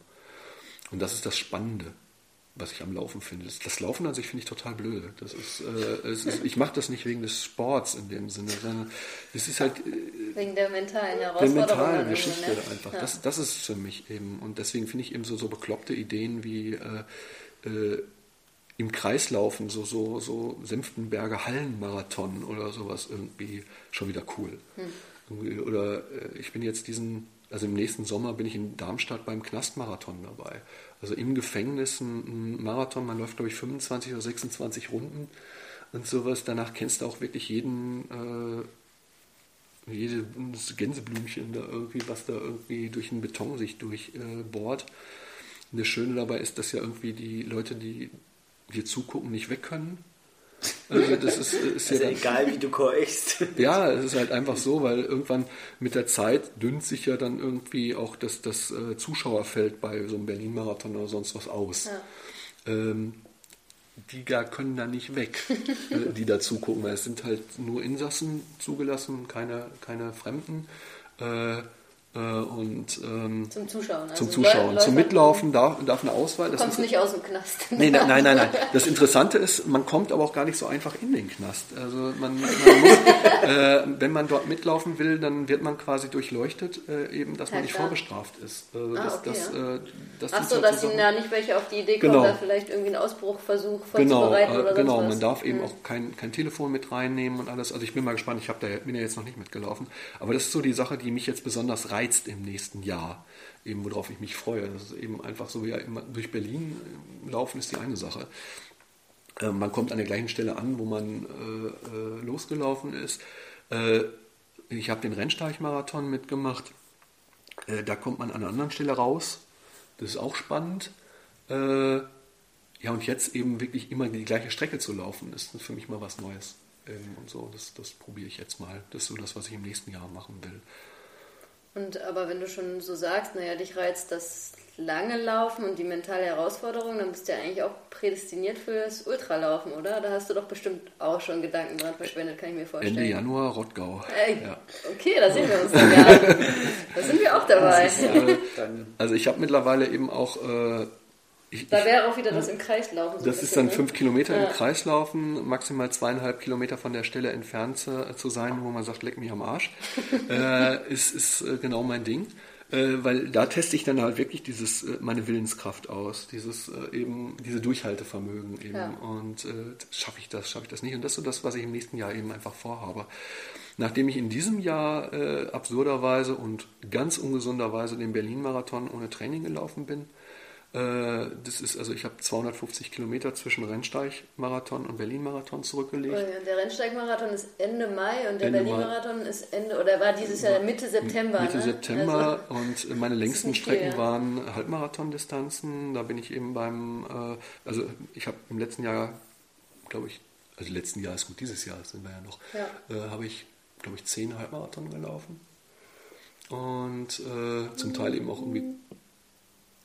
Und das ist das Spannende was ich am Laufen finde. Das Laufen an sich finde ich total blöd. Das ist, äh, ist ich mache das nicht wegen des Sports in dem Sinne, sondern es ist halt äh, wegen der mentalen Herausforderung. Der mentalen Geschichte ne? einfach. Ja. Das, das ist für mich eben und deswegen finde ich eben so, so bekloppte Ideen wie äh, äh, im Kreis laufen, so, so, so Senftenberger Hallenmarathon oder sowas irgendwie schon wieder cool. Hm. Oder äh, ich bin jetzt diesen, also im nächsten Sommer bin ich in Darmstadt beim Knastmarathon dabei. Also im Gefängnis ein, Marathon, man läuft glaube ich 25 oder 26 Runden und sowas. Danach kennst du auch wirklich jeden, äh, jedes Gänseblümchen da irgendwie, was da irgendwie durch den Beton sich durchbohrt. Äh, das Schöne dabei ist, dass ja irgendwie die Leute, die dir zugucken, nicht weg können. Also das ist, ist also ja egal, wie du keuchst. Ja, es ist halt einfach so, weil irgendwann mit der Zeit dünnt sich ja dann irgendwie auch das, das äh, Zuschauerfeld bei so einem Berlin-Marathon oder sonst was aus. Ja. Ähm, die gar können da nicht weg, äh, die da zugucken, weil es sind halt nur Insassen zugelassen, keine, keine Fremden. Äh, äh, und, ähm, zum Zuschauen. Also zum Zuschauen. Läufer zum Mitlaufen darf, darf eine Auswahl. Du das kommst ist, nicht aus dem Knast. Nee, nein, nein, nein, Das Interessante ist, man kommt aber auch gar nicht so einfach in den Knast. Also man, man muss, äh, wenn man dort mitlaufen will, dann wird man quasi durchleuchtet, äh, eben, dass ja, man nicht klar. vorbestraft ist. Also ah, das, okay, das, ja. äh, das Ach so, dass ihnen da nicht welche auf die Idee kommen, genau. da vielleicht irgendwie einen Ausbruchversuch vorzubereiten genau, oder Genau, was. man darf eben auch kein, kein Telefon mit reinnehmen und alles. Also ich bin mal gespannt, ich da, bin ja jetzt noch nicht mitgelaufen. Aber das ist so die Sache, die mich jetzt besonders reizt im nächsten Jahr, eben worauf ich mich freue. Das ist eben einfach so, wie ja immer durch Berlin äh, laufen ist die eine Sache. Äh, man kommt an der gleichen Stelle an, wo man äh, äh losgelaufen ist. Äh, ich habe den Rennsteigmarathon mitgemacht. Da kommt man an einer anderen Stelle raus. Das ist auch spannend. ja, und jetzt eben wirklich immer die gleiche Strecke zu laufen, ist für mich mal was Neues. Ähm, und so, das, das probiere ich jetzt mal. Das ist so das, was ich im nächsten Jahr machen will. Und aber wenn du schon so sagst, naja, dich reizt das lange Laufen und die mentale Herausforderung, dann bist du ja eigentlich auch prädestiniert für das Ultralaufen, oder? Da hast du doch bestimmt auch schon Gedanken dran verschwendet, kann ich mir vorstellen. Ende Januar Rottgau. Äh, ja. Okay, da sehen wir uns dann ja. da sind wir auch dabei. Ist, äh, also ich habe mittlerweile eben auch äh, ich, da wäre auch wieder das im Kreislaufen. So das ist dann ne? fünf Kilometer ja. im Kreislaufen, maximal zweieinhalb Kilometer von der Stelle entfernt zu, zu sein, wo man sagt, leck mich am Arsch. äh, ist, ist äh, genau mein Ding. Äh, weil da teste ich dann halt wirklich dieses, äh, meine Willenskraft aus, dieses äh, eben, diese Durchhaltevermögen eben. Ja. Und äh, schaffe ich das, schaffe ich das nicht. Und das ist so das, was ich im nächsten Jahr eben einfach vorhabe. Nachdem ich in diesem Jahr absurderweise und ganz ungesunderweise den Berlin-Marathon ohne Training gelaufen bin, äh, das ist, also ich habe 250 Kilometer zwischen Rennsteig-Marathon und Berlin-Marathon zurückgelegt. Oh der Rennsteig-Marathon ist Ende Mai und der Berlin-Marathon ist Ende, oder war dieses Jahr Mitte September? Mitte ne? September also, und meine längsten Strecken viel, ja. waren Halbmarathon-Distanzen. Da bin ich eben beim, äh, also ich habe im letzten Jahr, glaube ich, also letzten Jahr ist gut, dieses Jahr sind wir ja noch, ja. Äh, habe ich, glaube ich, zehn Halbmarathon gelaufen. Und äh, zum Teil eben auch irgendwie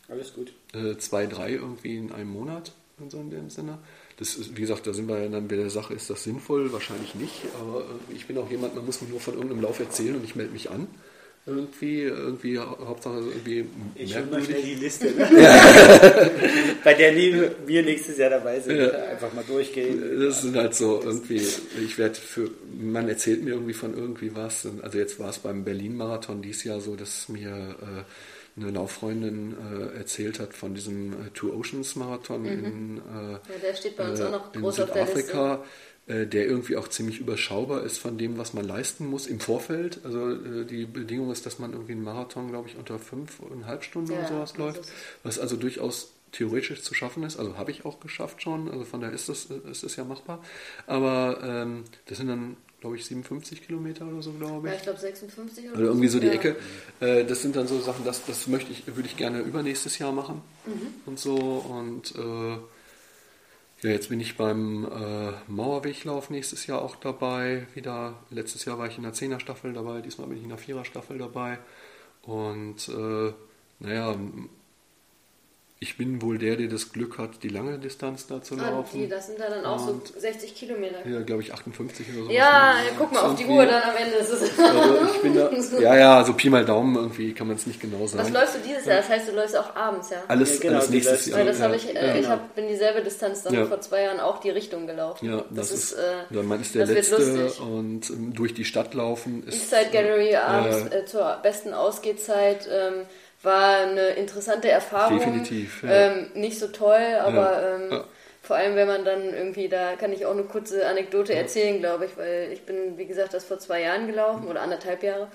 alles gut. Äh, zwei, drei irgendwie in einem Monat, so in dem Sinne. Das ist, wie gesagt, da sind wir dann bei der Sache, ist das sinnvoll? Wahrscheinlich nicht, aber ich bin auch jemand, man muss mir nur von irgendeinem Lauf erzählen und ich melde mich an. Irgendwie, irgendwie, Hauptsache irgendwie. Ich hole mal schnell die Liste, ne? bei der wir nächstes Jahr dabei sind. Ja. Einfach mal durchgehen. Das sind halt so irgendwie, ich werde für, man erzählt mir irgendwie von irgendwie was. Also jetzt war es beim Berlin-Marathon dieses Jahr so, dass mir äh, eine Lauffreundin äh, erzählt hat von diesem äh, Two Oceans Marathon mhm. in, äh, ja, der steht bei uns auch noch äh, groß in Südafrika, der, äh, der irgendwie auch ziemlich überschaubar ist von dem, was man leisten muss im Vorfeld. Also äh, die Bedingung ist, dass man irgendwie einen Marathon, glaube ich, unter fünfeinhalb Stunden ja, oder sowas läuft, was also durchaus theoretisch zu schaffen ist. Also habe ich auch geschafft schon, also von daher ist das, ist das ja machbar. Aber ähm, das sind dann glaube ich, 57 Kilometer oder so, glaube ich. Ja, ich glaube 56 oder, oder irgendwie so die ja. Ecke. Äh, das sind dann so Sachen, das, das möchte ich, würde ich gerne übernächstes Jahr machen mhm. und so. Und äh, ja, jetzt bin ich beim äh, Mauerweglauf nächstes Jahr auch dabei. Wieder, letztes Jahr war ich in der 10er Staffel dabei, diesmal bin ich in der 4er Staffel dabei. Und äh, naja, ich bin wohl der, der das Glück hat, die lange Distanz da zu ah, laufen. Die, das sind da dann auch und so 60 Kilometer. Ja, glaube ich 58 oder so. Ja, ja guck mal auf die Uhr dann am Ende. Ist es also da, ja, ja, so Pi mal Daumen irgendwie kann man es nicht genau sagen. Was läufst du dieses Jahr? Das heißt, du läufst auch abends, ja? Alles, ja, genau, alles nächstes Jahr. das ja. ich, äh, ich hab, bin dieselbe Distanz dann vor zwei Jahren auch die Richtung gelaufen. Ja, das, das ist, äh, ja, man ist der Letzte und ähm, durch die Stadt laufen ist... Eastside Gallery abends äh, zur besten Ausgehzeit... Ähm, war eine interessante Erfahrung. Definitiv. Ja. Ähm, nicht so toll, aber ja. Ähm, ja. vor allem, wenn man dann irgendwie, da kann ich auch eine kurze Anekdote erzählen, glaube ich, weil ich bin, wie gesagt, das vor zwei Jahren gelaufen oder anderthalb Jahre.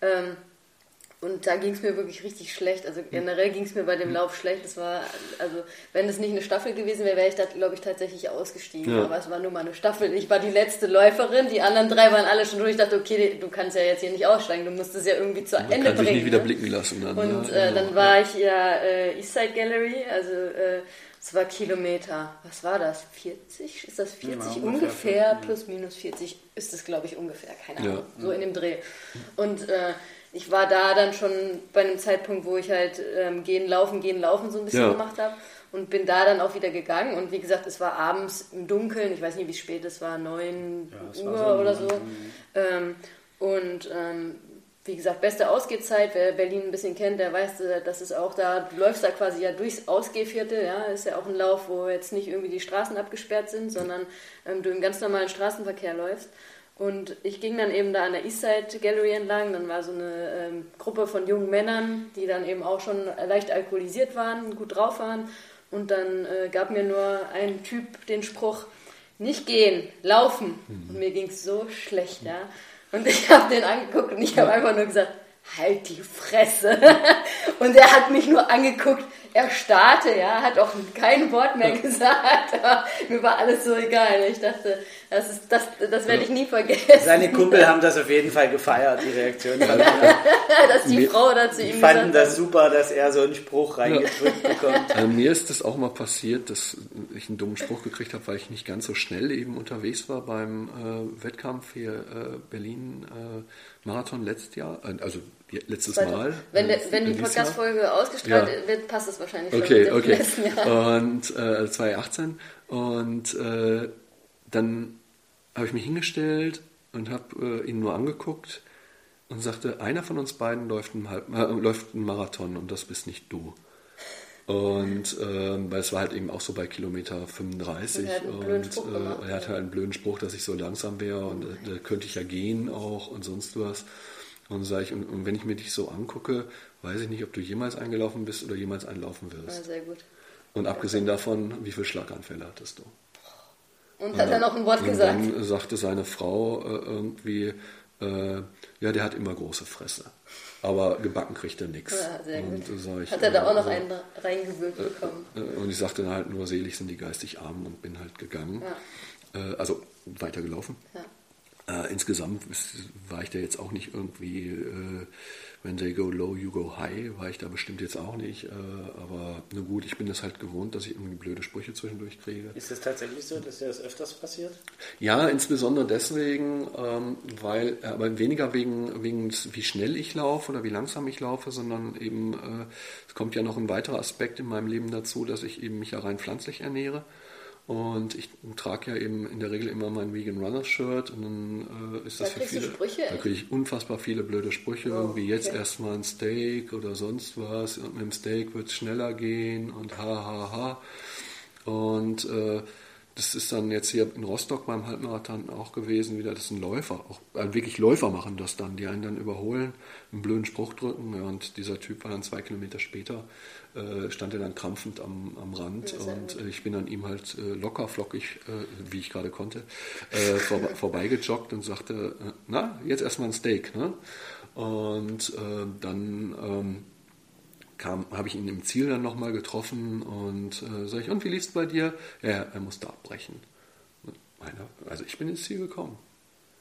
Ähm, und da ging es mir wirklich richtig schlecht. Also generell ging es mir bei dem Lauf schlecht. Es war, also wenn es nicht eine Staffel gewesen wäre, wäre ich da, glaube ich, tatsächlich ausgestiegen. Ja. Aber es war nur mal eine Staffel. Ich war die letzte Läuferin. Die anderen drei waren alle schon durch. Ich dachte, okay, du kannst ja jetzt hier nicht aussteigen. Du musst es ja irgendwie zu Man Ende kann bringen. Sich nicht wieder ne? blicken lassen dann. Und ja, äh, genau. dann war ich ja äh, Eastside Gallery. Also äh, es war Kilometer. Was war das? 40? Ist das 40? Ja, ungefähr, ungefähr plus minus 40 ist es, glaube ich, ungefähr. Keine Ahnung. So in dem Dreh. Und äh, ich war da dann schon bei einem Zeitpunkt, wo ich halt ähm, gehen, laufen, gehen, laufen so ein bisschen ja. gemacht habe und bin da dann auch wieder gegangen und wie gesagt, es war abends im Dunkeln, ich weiß nicht, wie spät es war, 9 ja, Uhr war so oder so. Ähm, und ähm, wie gesagt, beste Ausgehzeit, wer Berlin ein bisschen kennt, der weiß, äh, dass es auch da, du läufst da quasi ja durchs Ausgehviertel, ja, ist ja auch ein Lauf, wo jetzt nicht irgendwie die Straßen abgesperrt sind, sondern ähm, du im ganz normalen Straßenverkehr läufst. Und ich ging dann eben da an der Eastside Gallery entlang. Dann war so eine ähm, Gruppe von jungen Männern, die dann eben auch schon leicht alkoholisiert waren, gut drauf waren. Und dann äh, gab mir nur ein Typ den Spruch, nicht gehen, laufen. Mhm. Und mir ging es so schlecht, ja. Und ich habe den angeguckt und ich habe einfach nur gesagt, halt die Fresse. und er hat mich nur angeguckt, erstarrte, ja, hat auch kein Wort mehr gesagt, aber mir war alles so egal. Ich dachte, das, ist, das, das werde ich nie vergessen. Seine Kumpel haben das auf jeden Fall gefeiert, die Reaktion. dass die mir, Frau dazu ihm Die fanden das super, dass er so einen Spruch reingedrückt ja. bekommt. Äh, mir ist das auch mal passiert, dass ich einen dummen Spruch gekriegt habe, weil ich nicht ganz so schnell eben unterwegs war beim äh, Wettkampf hier äh, Berlin äh, Marathon letztes Jahr, äh, also letztes Mal. Wenn, der, wenn die Podcast-Folge ausgestrahlt ja. wird, passt es wahrscheinlich okay, schon okay. Und äh, 2018 und äh, dann habe ich mich hingestellt und habe äh, ihn nur angeguckt und sagte, einer von uns beiden läuft einen, Halb, äh, läuft einen Marathon und das bist nicht du. Und ähm, weil es war halt eben auch so bei Kilometer 35 und, und äh, er hatte halt einen blöden Spruch, dass ich so langsam wäre und äh, da könnte ich ja gehen auch und sonst was. Und sage ich, und, und, wenn ich mir dich so angucke, weiß ich nicht, ob du jemals eingelaufen bist oder jemals einlaufen wirst. Ja, sehr gut. Und abgesehen davon, wie viele Schlaganfälle hattest du? Und hat er noch ein Wort und gesagt? Dann sagte seine Frau äh, irgendwie, äh, ja, der hat immer große Fresse. Aber gebacken kriegt er nichts. Ja, sehr gut. Ich, hat er da auch noch so, einen reingewürgt bekommen? Äh, und ich sagte dann halt nur, selig sind die geistig Armen und bin halt gegangen. Ja. Äh, also weitergelaufen. Ja. Äh, insgesamt war ich da jetzt auch nicht irgendwie, äh, when they go low, you go high, war ich da bestimmt jetzt auch nicht. Äh, aber na gut, ich bin das halt gewohnt, dass ich irgendwie blöde Sprüche zwischendurch kriege. Ist das tatsächlich so, dass dir das öfters passiert? Ja, insbesondere deswegen, ähm, weil, äh, aber weniger wegen, wegen wie schnell ich laufe oder wie langsam ich laufe, sondern eben, äh, es kommt ja noch ein weiterer Aspekt in meinem Leben dazu, dass ich eben mich ja rein pflanzlich ernähre. Und ich trage ja eben in der Regel immer mein Vegan Runners Shirt und dann äh, ist das da für viele. Sprüche, da kriege ich unfassbar viele blöde Sprüche, oh, irgendwie jetzt okay. erstmal ein Steak oder sonst was. Und mit dem Steak wird es schneller gehen und ha ha ha. Und äh, das ist dann jetzt hier in Rostock beim Halbmarathon auch gewesen, wieder, das sind Läufer, auch also wirklich Läufer machen das dann, die einen dann überholen, einen blöden Spruch drücken. Und dieser Typ war dann zwei Kilometer später äh, stand er dann krampfend am, am Rand und äh, ich bin an ihm halt äh, locker flockig, äh, wie ich gerade konnte, äh, vor, vorbeigejoggt und sagte, na, jetzt erstmal ein Steak. Ne? Und dann ähm, habe ich ihn im Ziel dann nochmal getroffen und äh, sage ich, und wie liest bei dir? Ja, er musste abbrechen. Also ich bin ins Ziel gekommen.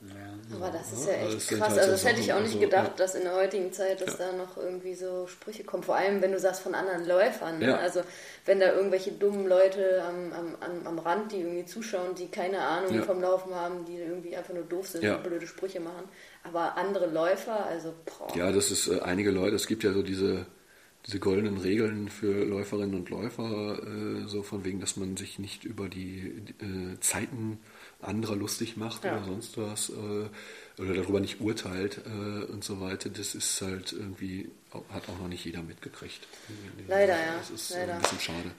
Ja, aber das ist ja echt also krass. Halt also das hätte ich auch nicht gedacht, ja. dass in der heutigen Zeit, dass ja. da noch irgendwie so Sprüche kommen. Vor allem, wenn du sagst von anderen Läufern. Ne? Also wenn da irgendwelche dummen Leute am, am, am Rand, die irgendwie zuschauen, die keine Ahnung vom Laufen haben, die irgendwie einfach nur doof sind und blöde Sprüche machen. Aber andere Läufer, also boah. Ja, das ist äh, einige Leute, es gibt ja so diese diese goldenen Regeln für Läuferinnen und Läufer, äh, so von wegen, dass man sich nicht über die äh, Zeiten anderer lustig macht ja. oder sonst was äh, oder darüber nicht urteilt äh, und so weiter. Das ist halt irgendwie, hat auch noch nicht jeder mitgekriegt. Leider, ja. Das ist Leider. ein bisschen schade.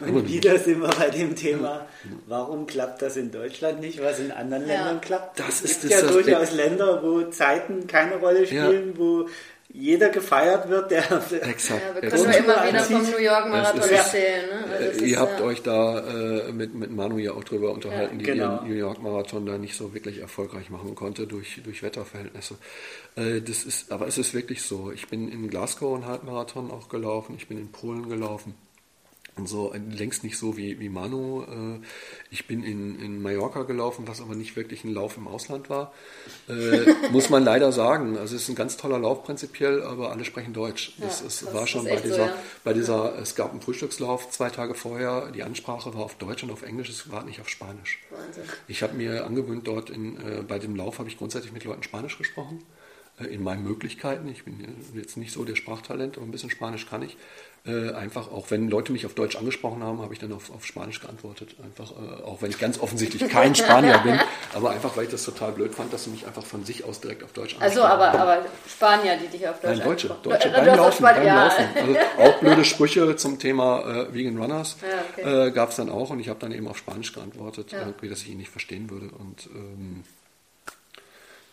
Und Aber wieder sind wir bei dem Thema, warum klappt das in Deutschland nicht, was in anderen ja. Ländern klappt? Das es ist gibt das ja durchaus Länder, wo Zeiten keine Rolle spielen, ja. wo jeder gefeiert wird, der. Exakt. Ja, wir können nur immer wieder vom New York Marathon erzählen. Ne? Also ihr habt ja. euch da äh, mit, mit Manu ja auch drüber unterhalten, ja, genau. die ihren New York Marathon da nicht so wirklich erfolgreich machen konnte durch, durch Wetterverhältnisse. Äh, das ist, aber es ist wirklich so. Ich bin in Glasgow einen Halbmarathon auch gelaufen, ich bin in Polen gelaufen. Und so längst nicht so wie, wie Manu. Äh, ich bin in, in Mallorca gelaufen, was aber nicht wirklich ein Lauf im Ausland war. Äh, muss man leider sagen. Also es ist ein ganz toller Lauf prinzipiell, aber alle sprechen Deutsch. Ja, es, es war schon bei dieser, so, ja. bei dieser, es gab einen Frühstückslauf zwei Tage vorher, die Ansprache war auf Deutsch und auf Englisch, es war nicht auf Spanisch. Wahnsinn. Ich habe mir angewöhnt, dort in, äh, bei dem Lauf habe ich grundsätzlich mit Leuten Spanisch gesprochen in meinen Möglichkeiten. Ich bin jetzt nicht so der Sprachtalent, aber ein bisschen Spanisch kann ich. Äh, einfach, auch wenn Leute mich auf Deutsch angesprochen haben, habe ich dann auf, auf Spanisch geantwortet. Einfach, äh, auch wenn ich ganz offensichtlich kein Spanier bin, aber einfach, weil ich das total blöd fand, dass sie mich einfach von sich aus direkt auf Deutsch Also, aber, aber Spanier, die dich auf Deutsch Nein, Deutsche, Deutsche, beim Laufen, beim ja. Laufen. Also auch blöde Sprüche zum Thema äh, Vegan Runners ja, okay. äh, gab es dann auch und ich habe dann eben auf Spanisch geantwortet, ja. irgendwie, dass ich ihn nicht verstehen würde und ähm,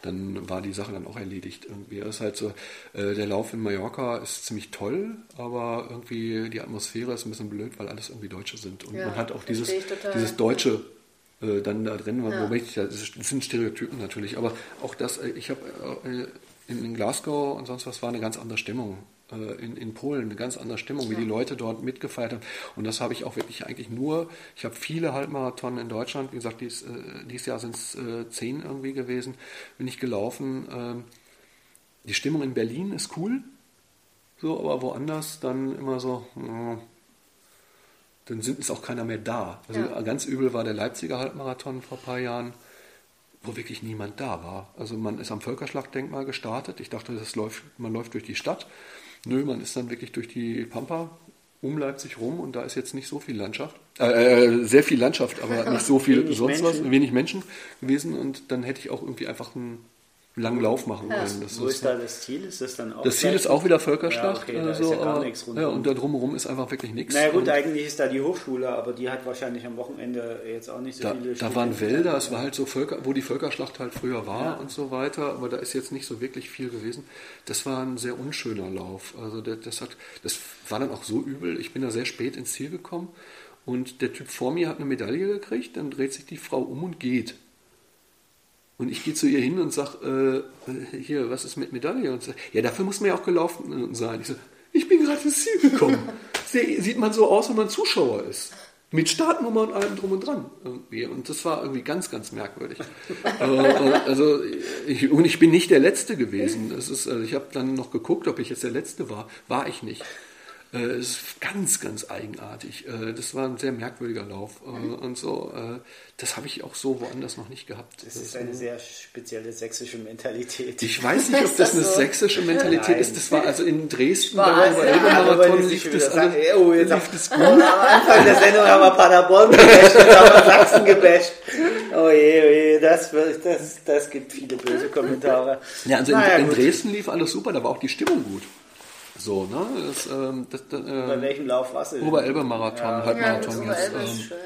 dann war die Sache dann auch erledigt. Irgendwie ist halt so, äh, der Lauf in Mallorca ist ziemlich toll, aber irgendwie die Atmosphäre ist ein bisschen blöd, weil alles irgendwie Deutsche sind. Und ja, man hat auch dieses, dieses Deutsche äh, dann da drin, ja. wobei ich, das sind Stereotypen natürlich, aber auch das, äh, ich habe äh, in, in Glasgow und sonst was war eine ganz andere Stimmung. Äh, in, in Polen, eine ganz andere Stimmung, wie die Leute dort mitgefeiert haben. Und das habe ich auch wirklich eigentlich nur, ich habe viele Halbmarathon in Deutschland, wie gesagt, dies, äh, dieses Jahr sind es äh, zehn irgendwie gewesen, bin ich gelaufen. Ähm, die Stimmung in Berlin ist cool, so, aber woanders dann immer so, äh, dann sind, ist auch keiner mehr da. Also ja. ganz übel war der Leipziger Halbmarathon vor ein paar Jahren, wo wirklich niemand da war. Also man ist am Völkerschlachtdenkmal gestartet. Ich dachte, das läuft, man läuft durch die Stadt. Nö, man ist dann wirklich durch die Pampa um Leipzig rum und da ist jetzt nicht so viel Landschaft. Äh, äh sehr viel Landschaft, aber nicht so viel sonst Menschen. was, wenig Menschen gewesen und dann hätte ich auch irgendwie einfach ein langen Lauf machen ja. wollen. Das Wo ist, ist da das Ziel? Ist das dann auch Das Ziel ist auch wieder Völkerschlacht. Ja, okay, da so, ist ja gar nichts Ja, und da drumherum ist einfach wirklich nichts. Na naja, gut, eigentlich ist da die Hochschule, aber die hat wahrscheinlich am Wochenende jetzt auch nicht so da, viele Da waren Wälder, es war halt so Völker, wo die Völkerschlacht halt früher war ja. und so weiter, aber da ist jetzt nicht so wirklich viel gewesen. Das war ein sehr unschöner Lauf. Also das, das hat, das war dann auch so übel. Ich bin da sehr spät ins Ziel gekommen und der Typ vor mir hat eine Medaille gekriegt, dann dreht sich die Frau um und geht. Und ich gehe zu ihr hin und sage, äh, hier, was ist mit Medaille? Und sag, ja, dafür muss man ja auch gelaufen sein. Ich so, ich bin gerade ins Ziel gekommen. Sieht man so aus, wenn man Zuschauer ist. Mit Startnummer und allem drum und dran. Irgendwie. Und das war irgendwie ganz, ganz merkwürdig. Äh, also, ich, und ich bin nicht der Letzte gewesen. Das ist, also ich habe dann noch geguckt, ob ich jetzt der Letzte war. War ich nicht. Äh, es ist ganz, ganz eigenartig. Äh, das war ein sehr merkwürdiger Lauf äh, mhm. und so. Das habe ich auch so woanders noch nicht gehabt. Das ist eine sehr spezielle sächsische Mentalität. Ich weiß nicht, ob das, eine sächsische Mentalität Nein. ist. Das war also in Dresden beim Elbe-Marathon lief das alles. Oh, jetzt lief das gut. Am Anfang der Sendung haben wir Paderborn gebasht, jetzt haben wir Sachsen gebasht. Oh je, oh je, das, das, das gibt viele böse Kommentare. Ja, also in, in Dresden lief alles super, da war auch die Stimmung gut. So, ne? Das, ähm, das, das, äh, Bei welchem Lauf warst du? Oberelbe-Marathon, ja. Halbmarathon ja, jetzt. Ähm, schön,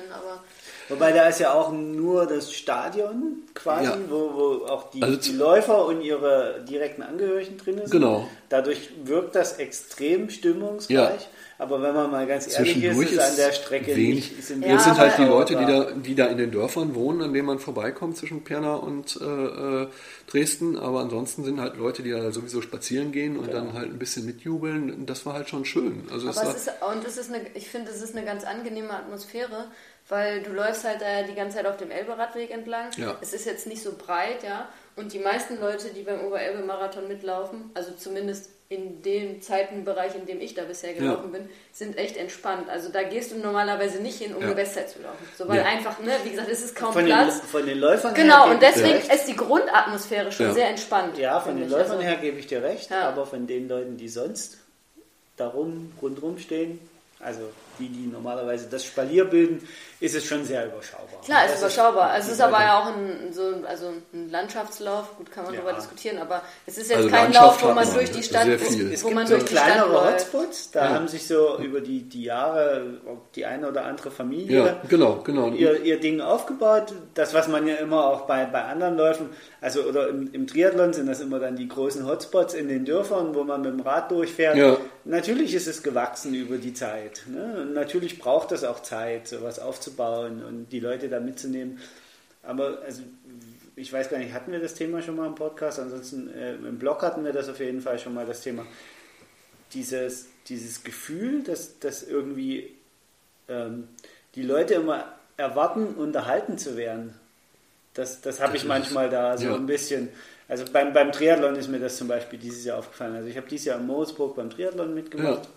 Wobei da ist ja auch nur das Stadion quasi, ja. wo, wo auch die, also die, Läufer und ihre direkten Angehörigen drin sind. Genau. Dadurch wirkt das extrem stimmungsgleich. Ja. Aber wenn man mal ganz ehrlich ist, ist an der Strecke wenig. Nicht, sind ja, Jetzt sind halt die Leute, die da, die da in den Dörfern wohnen, an denen man vorbeikommt zwischen Pirna und äh, äh, Dresden. Aber ansonsten sind halt Leute, die da sowieso spazieren gehen und genau. dann halt ein bisschen mitjubeln. Das war halt schon schön. Also Aber es, es ist, und es ist eine, ich finde, es ist eine ganz angenehme Atmosphäre, weil du läufst halt da die ganze Zeit auf dem Elberadweg entlang. Ja. Es ist jetzt nicht so breit, ja. Und die meisten Leute, die beim Oberelbe-Marathon mitlaufen, also zumindest in dem Zeitenbereich, in dem ich da bisher gelaufen ja. bin, sind echt entspannt. Also da gehst du normalerweise nicht hin, um ja. eine Bestzeit zu laufen. So, weil ja. einfach, ne, wie gesagt, es ist kaum von Platz. Den, von den Läufern Genau, und deswegen ist die Grundatmosphäre schon sehr entspannt. Ja, von den Läufern also, her gebe ich dir recht, aber von den Leuten, die sonst darum rundherum stehen, also die, die normalerweise das Spalier bilden, ist es schon sehr überschaubar. Klar, es ist überschaubar. Es ist aber ja auch ein, so, also ein Landschaftslauf, gut kann man ja. darüber diskutieren, aber es ist jetzt also kein Lauf, wo man durch die Stadt, wo, es wo man so durch die kleinere Hotspots, da ja. haben sich so über die, die Jahre die eine oder andere Familie ja, genau, genau. Ihr, ihr Ding aufgebaut. Das, was man ja immer auch bei, bei anderen Läufen, also oder im, im Triathlon sind das immer dann die großen Hotspots in den Dörfern, wo man mit dem Rad durchfährt. Natürlich ist es gewachsen über die Zeit. Ne? natürlich braucht das auch Zeit, sowas aufzubauen und die Leute da mitzunehmen. Aber also, ich weiß gar nicht, hatten wir das Thema schon mal im Podcast? Ansonsten äh, im Blog hatten wir das auf jeden Fall schon mal, das Thema. Dieses, dieses Gefühl, dass, dass irgendwie ähm, die Leute immer erwarten, unterhalten zu werden. Das, das habe ich manchmal da so ja. ein bisschen. Also beim, beim Triathlon ist mir das zum Beispiel dieses Jahr aufgefallen. Also ich habe dieses Jahr in Moosburg beim Triathlon mitgemacht.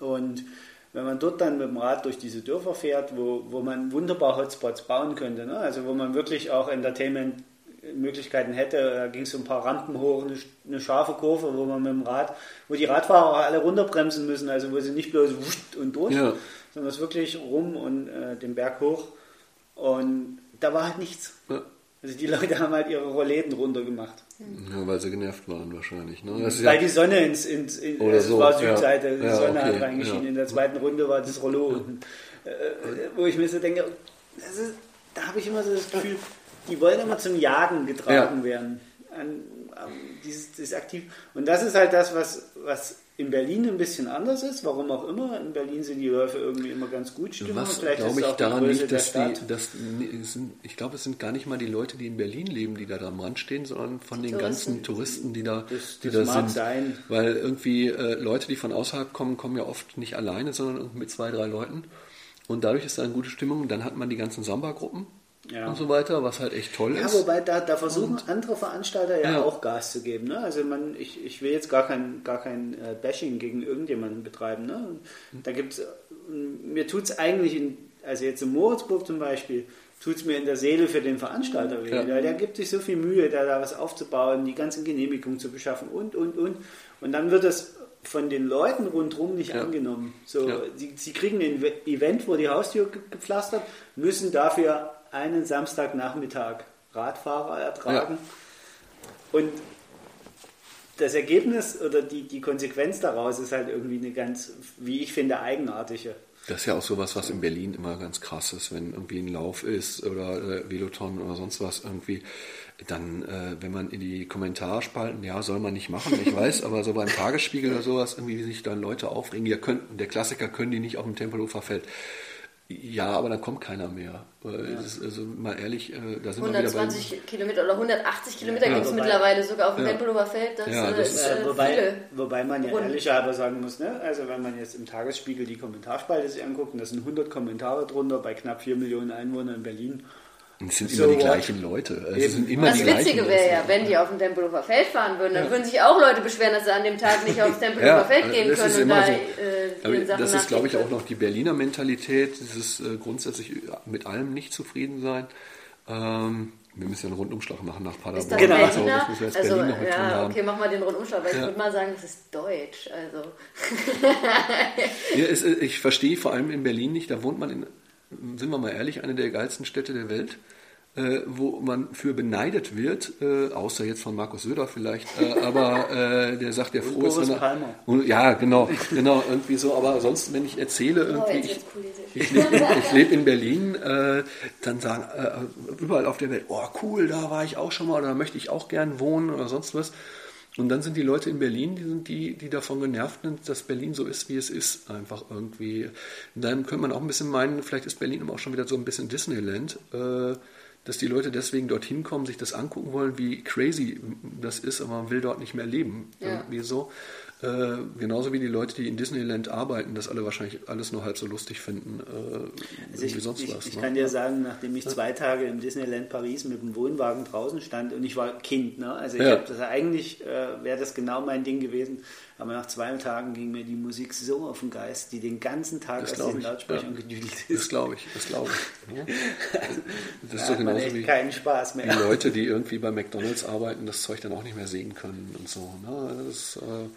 Ja. Und wenn man dort dann mit dem Rad durch diese Dörfer fährt, wo, wo man wunderbar Hotspots bauen könnte, ne? also wo man wirklich auch Entertainment-Möglichkeiten hätte, da ging es so ein paar Rampen hoch, eine, eine, scharfe Kurve, wo man mit dem Rad, wo die Radfahrer alle runterbremsen müssen, also wo sie nicht bloß und durch, ja. sondern es wirklich rum und äh, den Berg hoch und da war halt nichts. Ja. Also die Leute haben halt ihre Rollläden runtergemacht. Ja, weil sie genervt waren wahrscheinlich. Ne? weil ja die Sonne ins, ins, in, Oder so. war Südseite, ja. die Sonne okay. hat reingeschienen. In der zweiten Runde war das Rollo unten. Äh, wo ich mir so denke, ist, da habe ich immer so das Gefühl, die wollen immer zum Jagen getragen werden. An, an dieses, dieses aktiv. Und das ist halt das, was, was in Berlin ein bisschen anders ist, warum auch immer. In Berlin sind die Läufe irgendwie immer ganz gut Stimmung. Was glaube ich daran liegt, dass die, dass, nee, sind, ich glaube, es sind gar nicht mal die Leute, die in Berlin leben, die da am Rand stehen, sondern von den ganzen Touristen, die da, Das- die das da mag sind. sein. Weil irgendwie äh, Leute, die von außerhalb kommen, kommen ja oft nicht alleine, sondern mit zwei, drei Leuten. Und dadurch ist da eine gute Stimmung. Dann hat man die ganzen Samba-Gruppen Ja. und so weiter, was halt echt toll Ja, ist. wobei da, da versuchen andere Veranstalter ja, Ja. auch Gas zu geben. Ne? Also man, ich, ich will jetzt gar kein, gar kein äh, Bashing gegen irgendjemanden betreiben. Ne? Und Da gibt's, äh, mir tut es eigentlich, in, also jetzt in Moritzburg zum Beispiel, tut es mir in der Seele für den Veranstalter weh. Ja. Weil der gibt sich so viel Mühe, da, da was aufzubauen, die ganzen Genehmigungen zu beschaffen und, und, und. Und dann wird das von den Leuten rundherum nicht Ja. angenommen. So, Ja. sie, sie kriegen ein Event vor die Haustür ge- gepflastert, müssen dafür einen Samstagnachmittag Radfahrer ertragen. Und das Ergebnis oder die, die Konsequenz daraus ist halt irgendwie eine ganz, wie ich finde, eigenartige. Das ist ja auch sowas, was in Berlin immer ganz krass ist, wenn irgendwie ein Lauf ist oder äh, Veloton oder sonst was irgendwie, dann, äh, wenn man in die Kommentarspalten, ja, soll man nicht machen, ich weiß, aber so beim Tagesspiegel oder sowas, irgendwie wie sich dann Leute aufregen, ja, könnten, der Klassiker können die nicht auf dem Tempelhofer Feld. Ja, aber dann kommt keiner mehr. Das ist, also mal ehrlich, äh, da sind wir wieder bei... 120 Kilometer oder 180 Kilometer Ja, gibt es mittlerweile sogar auf dem Ja. Tempelhofer Feld. Das, Ja, äh, das ist ist- äh, wobei, viele. wobei man ja ehrlicherweise sagen muss, ne? also wenn man jetzt im Tagesspiegel die Kommentarspalte sich anguckt, und da sind 100 Kommentare drunter bei knapp 4 Millionen Einwohnern in Berlin. Es sind So immer die gleichen Leute. Also Es sind immer Das die Witzige wäre ja, wenn die auf dem Tempelhofer Feld fahren würden, dann würden sich auch Leute beschweren, dass sie an dem Tag nicht aufs Tempelhofer Ja, Feld also gehen das können ist und immer da so. äh, Aber Sachen das ist, glaube ich, auch noch die Berliner Mentalität, dieses äh, grundsätzlich mit allem nicht zufrieden sein. Ähm, wir müssen ja einen Rundumschlag machen nach Ist Paderborn. das Genau. und so, Berliner? das müssen wir jetzt also, Berlin noch mit ja, haben. okay, mach mal den Rundumschlag, weil ich Ja. würde mal sagen, das ist Deutsch. Also, Ja, es, äh, ich verstehe vor allem in Berlin nicht, da wohnt man in, sind wir mal ehrlich, eine der geilsten Städte der Welt, äh, wo man für beneidet wird, äh, außer jetzt von Markus Söder vielleicht, äh, aber äh, der sagt ja froh ist, wenn er, Palmer. Und, ja, genau, genau, irgendwie so, aber sonst, wenn ich erzähle, oh, irgendwie, ich, ich lebe in, ich lebe in Berlin, äh, dann sagen äh, überall auf der Welt, oh cool, da war ich auch schon mal oder da möchte ich auch gern wohnen oder sonst was. Und dann sind die Leute in Berlin, die sind die, die davon genervt sind, dass Berlin so ist, wie es ist, einfach irgendwie. Dann könnte man auch ein bisschen meinen, vielleicht ist Berlin aber auch schon wieder so ein bisschen Disneyland, äh, dass die Leute deswegen dorthin kommen, sich das angucken wollen, wie crazy das ist, aber man will dort nicht mehr leben. Ja. Irgendwie so. Äh, genauso wie die Leute, die in Disneyland arbeiten, das alle wahrscheinlich alles nur halb so lustig finden, äh, Also ich, sonst ich, was. ich ne? kann dir sagen, nachdem ich zwei Tage im Disneyland Paris mit dem Wohnwagen draußen stand und ich war Kind, ne? also ich Ja. das eigentlich äh, wäre das genau mein Ding gewesen, aber nach zwei Tagen ging mir die Musik so auf den Geist, die den ganzen Tag Das aus den ich, Lautsprechern ja. gedüdelt Das ist. glaube ich, das glaube ich. ne? Das Da ist so genauso wie keinen Spaß mehr. die Leute, die irgendwie bei McDonalds arbeiten, das Zeug dann auch nicht mehr sehen können und so. Ne? Das, äh,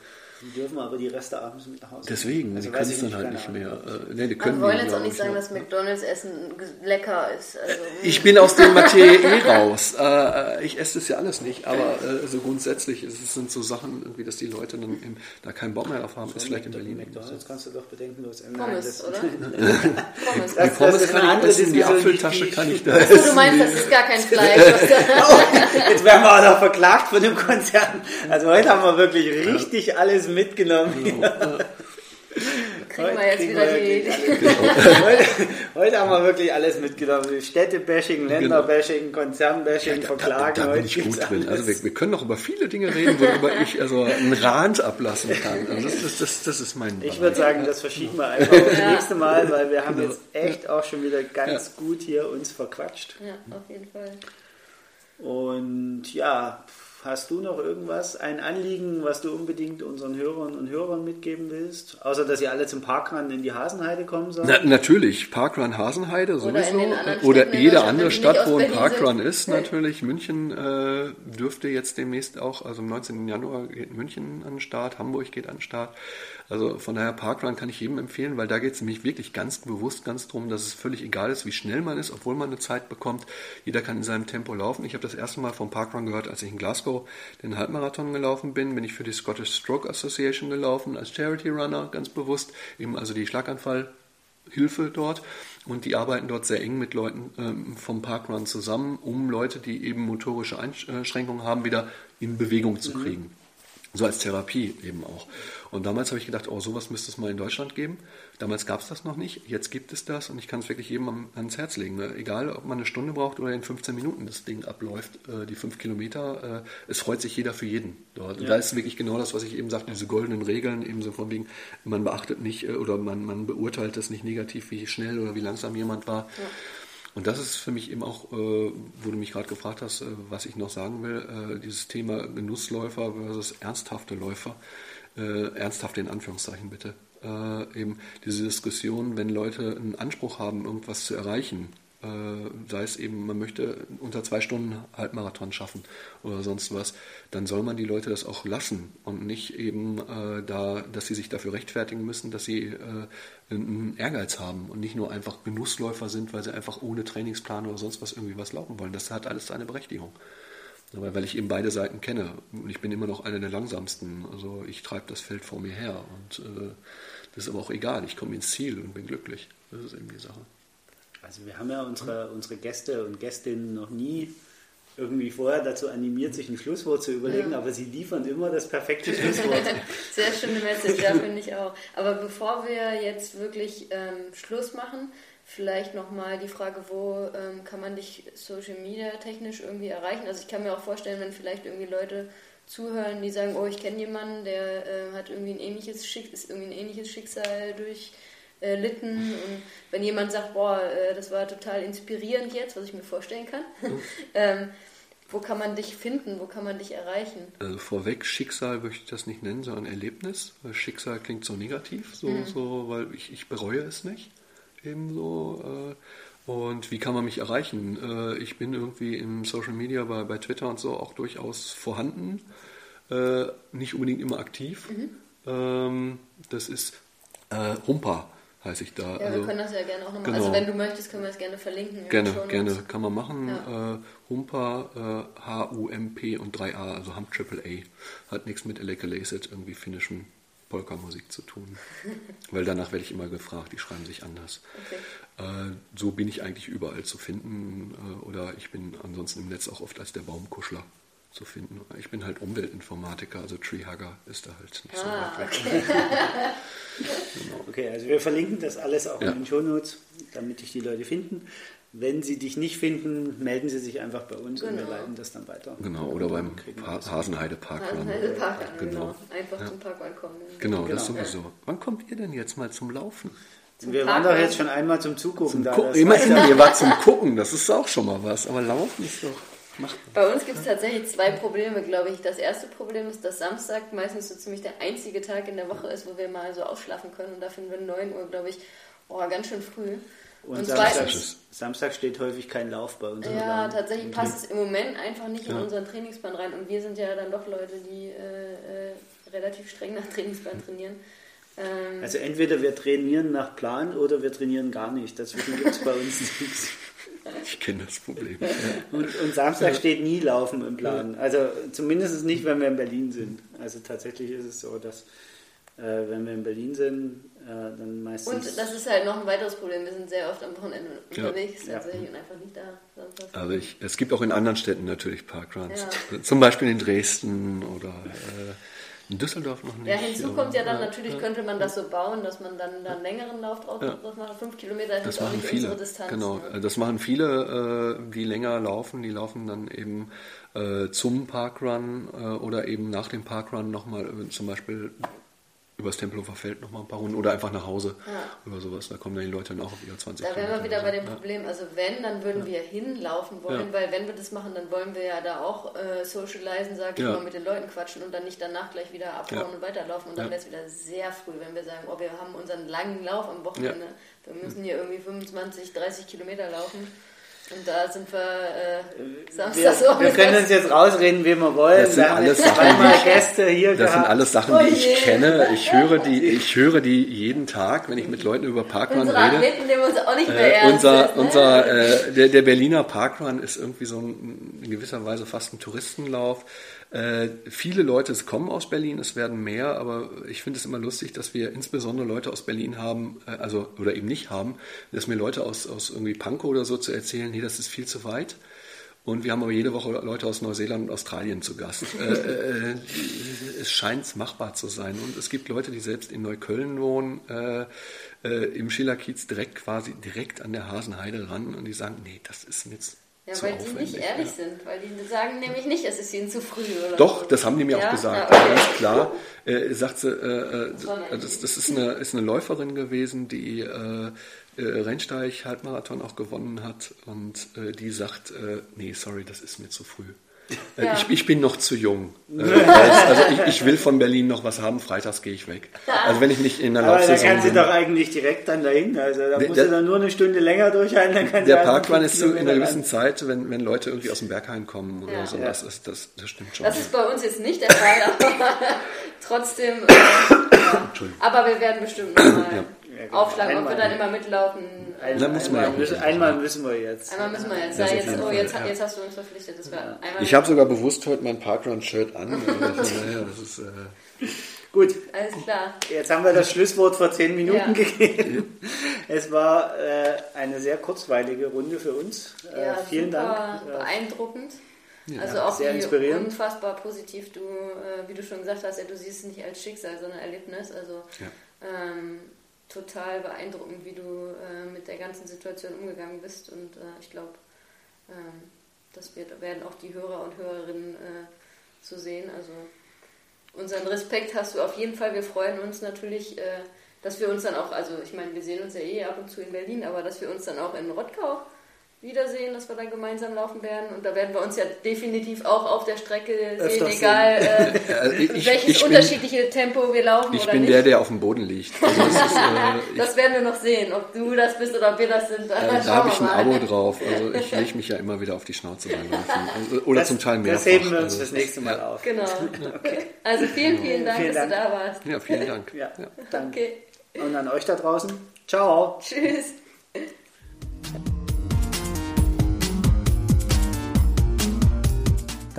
Die dürfen aber die Reste abends mit nach Hause. deswegen, Also die können ich es dann halt nicht mehr. Äh, nee, die Wir können wollen die, jetzt auch nicht ich, sagen, dass McDonalds Essen ge- lecker ist. Also, Ich bin aus dem Materie eh raus. Äh, ich esse das ja alles nicht, aber äh, so grundsätzlich es sind so Sachen, irgendwie, dass die Leute dann eben da keinen Bock mehr drauf haben, ist vielleicht in Berlin. so. McDonalds kannst du doch bedenkenlos ändern. Pommes, oder? Das, Pommes. das Pommes ist kann ich andere essen, die Apfeltasche die- kann ich da essen. du meinst, das ist gar kein Fleisch. Oh, jetzt werden wir auch noch verklagt von dem Konzern. Also heute haben wir wirklich richtig alles mitgenommen. Kriegen wir jetzt wieder die. heute, heute haben wir wirklich alles mitgenommen. Städtebashing, Länderbashing, Konzernbashing, Verklagen. Da, da bin heute ich gut drin. Also wir, wir können noch über viele Dinge reden, worüber ich also einen Rand ablassen kann. Also das, das, das, das ist mein Ich würde sagen, das verschieben wir einfach Ja. nächste Mal, weil wir haben Genau. jetzt echt auch schon wieder ganz gut hier uns verquatscht. Ja, auf jeden Fall. Und ja, hast du noch irgendwas, ein Anliegen, was du unbedingt unseren Hörern und Hörern mitgeben willst? Außer, dass ihr alle zum Parkrand in die Hasenheide kommen sollt? Na, natürlich, Parkrun Hasenheide Oder sowieso. Oder in jede andere Stadt, wo ein Parkrun sind. ist, natürlich. München äh, dürfte jetzt demnächst auch, also am 19. Januar geht München an den Start, Hamburg geht an den Start. Also von daher Parkrun kann ich jedem empfehlen, weil da geht es nämlich wirklich ganz bewusst ganz drum, dass es völlig egal ist, wie schnell man ist, obwohl man eine Zeit bekommt. Jeder kann in seinem Tempo laufen. Ich habe das erste Mal vom Parkrun gehört, als ich in Glasgow den Halbmarathon gelaufen bin, bin ich für die Scottish Stroke Association gelaufen als Charity Runner, ganz bewusst, eben also die Schlaganfallhilfe dort. Und die arbeiten dort sehr eng mit Leuten ähm, vom Parkrun zusammen, um Leute, die eben motorische Einschränkungen haben, wieder in Bewegung zu kriegen. So als Therapie eben auch. Und damals habe ich gedacht, oh, sowas müsste es mal in Deutschland geben. Damals gab es das noch nicht, jetzt gibt es das und ich kann es wirklich jedem ans Herz legen. Ne? Egal, ob man eine Stunde braucht oder in 15 Minuten das Ding abläuft, äh, die fünf Kilometer, äh, es freut sich jeder für jeden. Dort. Ja. Da ist wirklich genau das, was ich eben sagte, diese goldenen Regeln, eben so von wegen, man beachtet nicht äh, oder man, man beurteilt das nicht negativ, wie schnell oder wie langsam jemand war. Ja. Und das ist für mich eben auch, äh, wo du mich gerade gefragt hast, äh, was ich noch sagen will, äh, dieses Thema Genussläufer versus ernsthafte Läufer. ernsthaft in Anführungszeichen bitte. eben diese Diskussion, wenn Leute einen Anspruch haben, irgendwas zu erreichen, äh, sei es eben, man möchte unter zwei Stunden Halbmarathon schaffen oder sonst was, dann soll man die Leute das auch lassen und nicht eben äh, da, dass sie sich dafür rechtfertigen müssen, dass sie äh, einen Ehrgeiz haben und nicht nur einfach Genussläufer sind, weil sie einfach ohne Trainingsplan oder sonst was irgendwie was laufen wollen. Das hat alles seine Berechtigung. Aber weil ich eben beide Seiten kenne und ich bin immer noch einer der langsamsten. Also ich treibe das Feld vor mir her und äh, das ist aber auch egal. Ich komme ins Ziel und bin glücklich. Das ist eben die Sache. Also wir haben ja unsere, unsere Gäste und Gästinnen noch nie irgendwie vorher dazu animiert, sich ein Schlusswort zu überlegen, ja. aber sie liefern immer das perfekte Schlusswort. Sehr schöne Message, ja, finde ich auch. Aber bevor wir jetzt wirklich ähm, Schluss machen, vielleicht nochmal die Frage, wo ähm, kann man dich Social Media technisch irgendwie erreichen? Also ich kann mir auch vorstellen, wenn vielleicht irgendwie Leute zuhören, die sagen, oh, ich kenne jemanden, der äh, hat irgendwie ein ähnliches Schick ist irgendwie ein ähnliches Schicksal durch äh, litten. Und wenn jemand sagt, boah, äh, das war total inspirierend jetzt, was ich mir vorstellen kann, ähm, wo kann man dich finden, wo kann man dich erreichen? Also vorweg, Schicksal möchte ich das nicht nennen, sondern Erlebnis. Weil Schicksal klingt so negativ, so, mhm. so weil ich, ich bereue es nicht. Ebenso. Äh, und wie kann man mich erreichen? Äh, ich bin irgendwie im Social Media bei, bei Twitter und so auch durchaus vorhanden. Äh, nicht unbedingt immer aktiv. Mhm. Ähm, das ist äh, Humpa heiße ich da. Ja, also, wir können das ja gerne auch nochmal. Also genau. Also wenn du möchtest, können wir es gerne verlinken. Gerne, gerne, kann man machen. Ja. Äh, Humpa, äh, H-U-M-P und 3A, also Hump Triple A. Hat nichts mit Elekalaset, irgendwie finnischen Polka-Musik zu tun. Weil danach werde ich immer gefragt, die schreiben sich anders. Okay. Äh, so bin ich eigentlich überall zu finden. Äh, oder ich bin ansonsten im Netz auch oft als der Baumkuschler zu finden. Ich bin halt Umweltinformatiker, also Treehugger ist da halt nicht ah, so weit weg. Okay. genau. okay, also wir verlinken das alles auch ja. in den Shownotes, damit dich die Leute finden. Wenn sie dich nicht finden, melden sie sich einfach bei uns genau. und wir genau. leiten das dann weiter. Genau, oder beim pa Hasenheide Parkrun. Hasenheide Parkrun, genau. genau. Einfach ja. zum Parkrun kommen. Genau, genau, das sowieso. Wann kommt ihr denn jetzt mal zum Laufen? Zum wir waren doch jetzt schon einmal zum Zugucken zum da. Immerhin, ihr wart zum Gucken, das ist auch schon mal was. Aber Laufen ist doch... Bei uns gibt es tatsächlich zwei Probleme, glaube ich. Das erste Problem ist, dass Samstag meistens so ziemlich der einzige Tag in der Woche ist, wo wir mal so ausschlafen können. Und da finden wir 9 Uhr, glaube ich, oh, ganz schön früh. Und, und Samstag, Samstag, steht häufig kein Lauf bei uns. Ja, tatsächlich passt es im Moment einfach nicht ja. in unseren Trainingsplan rein. Und wir sind ja dann doch Leute, die äh, äh, relativ streng nach Trainingsplan trainieren. Ähm, also entweder wir trainieren nach Plan oder wir trainieren gar nicht. Dazwischen gibt es bei uns nichts. Ich kenne das Problem. Und, und, Samstag steht nie Laufen im Plan. Also zumindest nicht, wenn wir in Berlin sind. Also tatsächlich ist es so, dass äh, wenn wir in Berlin sind, äh, dann meistens. Und das ist halt noch ein weiteres Problem. Wir sind sehr oft am Wochenende unterwegs ja. tatsächlich und einfach nicht da. Also ich, es gibt auch in anderen Städten natürlich Parkruns. Ja. Zum Beispiel in Dresden oder äh, in Düsseldorf noch nicht. Ja, hinzu kommt ja dann natürlich, könnte man das so bauen, dass man dann, dann längeren Lauf draus ja. macht. Fünf Kilometer ist das auch nicht viele. unsere Distanz. Genau, ne? das machen viele, äh, die länger laufen. Die laufen dann eben äh, zum Parkrun äh, oder eben nach dem Parkrun nochmal zum Beispiel übers Tempelhofer Feld noch mal ein paar Runden oder einfach nach Hause ja. oder sowas. Da kommen dann die Leute dann auch auf ihre 20 Da wären wir wieder bei dem Problem, also wenn, dann würden wir hinlaufen wollen, weil wenn wir das machen, dann wollen wir ja da auch äh, socialisen, sage ich mal, mit den Leuten quatschen und dann nicht danach gleich wieder abhauen und weiterlaufen. Und dann wäre es wieder sehr früh, wenn wir sagen, oh, wir haben unseren langen Lauf am Wochenende, wir müssen hier irgendwie 25, 30 Kilometer laufen. Und da sind wir äh, Samstag wir, wir können uns jetzt rausreden, wie wir wollen. Das sind wir alles Sachen, die, Gäste hier das sind alles Sachen, die oh ich kenne. Ich höre die, ich höre die jeden Tag, wenn ich mit Leuten über Parkrun rede. Athleten nehmen uns auch nicht mehr äh, unser, ernst, ne? unser, äh, der, der Berliner Parkrun ist irgendwie so ein, in gewisser Weise fast ein Touristenlauf. Äh, viele Leute kommen aus Berlin, es werden mehr, aber ich finde es immer lustig, dass wir insbesondere Leute aus Berlin haben, äh, also oder eben nicht haben, dass mir Leute aus, aus irgendwie Pankow oder so zu erzählen, nee, das ist viel zu weit. Und wir haben aber jede Woche Leute aus Neuseeland und Australien zu Gast. äh, äh, es scheint machbar zu sein. Und es gibt Leute, die selbst in Neukölln wohnen, äh, äh, im Schillerkiez direkt quasi direkt an der Hasenheide ran und die sagen, nee, das ist jetzt Ja, weil die nicht ehrlich ja. sind, weil die sagen nämlich nicht, es ist ihnen zu früh oder Doch, so. das haben die mir Ja? auch gesagt. Ah, okay. Ganz klar. Äh, sagt sie, äh, äh, das, das ist, eine, ist eine Läuferin gewesen, die äh, äh, Rennsteig Halbmarathon auch gewonnen hat und äh, die sagt, nee, sorry, das ist mir zu früh. Äh, Ja. ich, ich bin noch zu jung. Äh, also ich, ich will von Berlin noch was haben, freitags gehe ich weg. Also wenn ich nicht in der Aber da Laufsaison kann sie doch eigentlich direkt dann dahin. Also da Der- muss sie der- dann nur eine Stunde länger durchhalten, dann kann sie Der Parkrun fünf ist zu, in einer gewissen. Zeit, wenn, wenn Leute irgendwie aus dem Berghain kommen oder Ja. so, Ja. das, ist, das, das stimmt schon. Das ist bei uns jetzt nicht der Fall, aber trotzdem. Äh. Aber wir werden bestimmt nochmal genau. aufschlagen, ob wir dann immer mitlaufen. Ein, Da muss man einmal, ja auch müssen, nicht. einmal müssen wir jetzt. Einmal müssen wir jetzt. Ja, jetzt, oh, jetzt, ja. jetzt hast du uns verpflichtet. Das war einmal Ich habe sogar bewusst heute mein Parkrun-Shirt an. Naja, das ist, äh, Gut, Alles klar. jetzt haben wir das Schlusswort vor zehn Minuten Ja. gegeben. Es war äh, eine sehr kurzweilige Runde für uns. Äh, Ja, vielen super Dank. Äh, beeindruckend. also auch sehr wie inspirierend. unfassbar positiv du, äh, wie du schon gesagt hast, ja, du siehst es nicht als Schicksal, sondern Erlebnis. Also Ja. ähm, total beeindruckend, wie du äh, mit der ganzen Situation umgegangen bist. Und äh, ich glaube, ähm, das wird, werden auch die Hörer und Hörerinnen äh, zu sehen. Also unseren Respekt hast du auf jeden Fall. Wir freuen uns natürlich, äh, dass wir uns dann auch, also ich meine, wir sehen uns ja eh ab und zu in Berlin, aber dass wir uns dann auch in Rottgau wiedersehen, dass wir da gemeinsam laufen werden. Und da werden wir uns ja definitiv auch auf der Strecke sehen, egal äh, Also ich- welches ich bin- unterschiedliche Tempo wir laufen ich oder bin nicht. der, der auf dem Boden liegt. Also das ist, äh, das werden wir noch sehen, ob du das bist oder ob wir das sind. äh, da habe ich ein. Abo drauf. Also ich lege mich ja immer wieder auf die Schnauze beim Laufen. Also, oder das, zum Teil mehrfach. Das heben wir uns Also, fürs nächste Mal auf. Genau. Also vielen, vielen Dank, Vielen dass Dank. du da warst. Ja, vielen Dank. Ja, Ja. Okay. Und an euch da draußen. Ciao. Tschüss.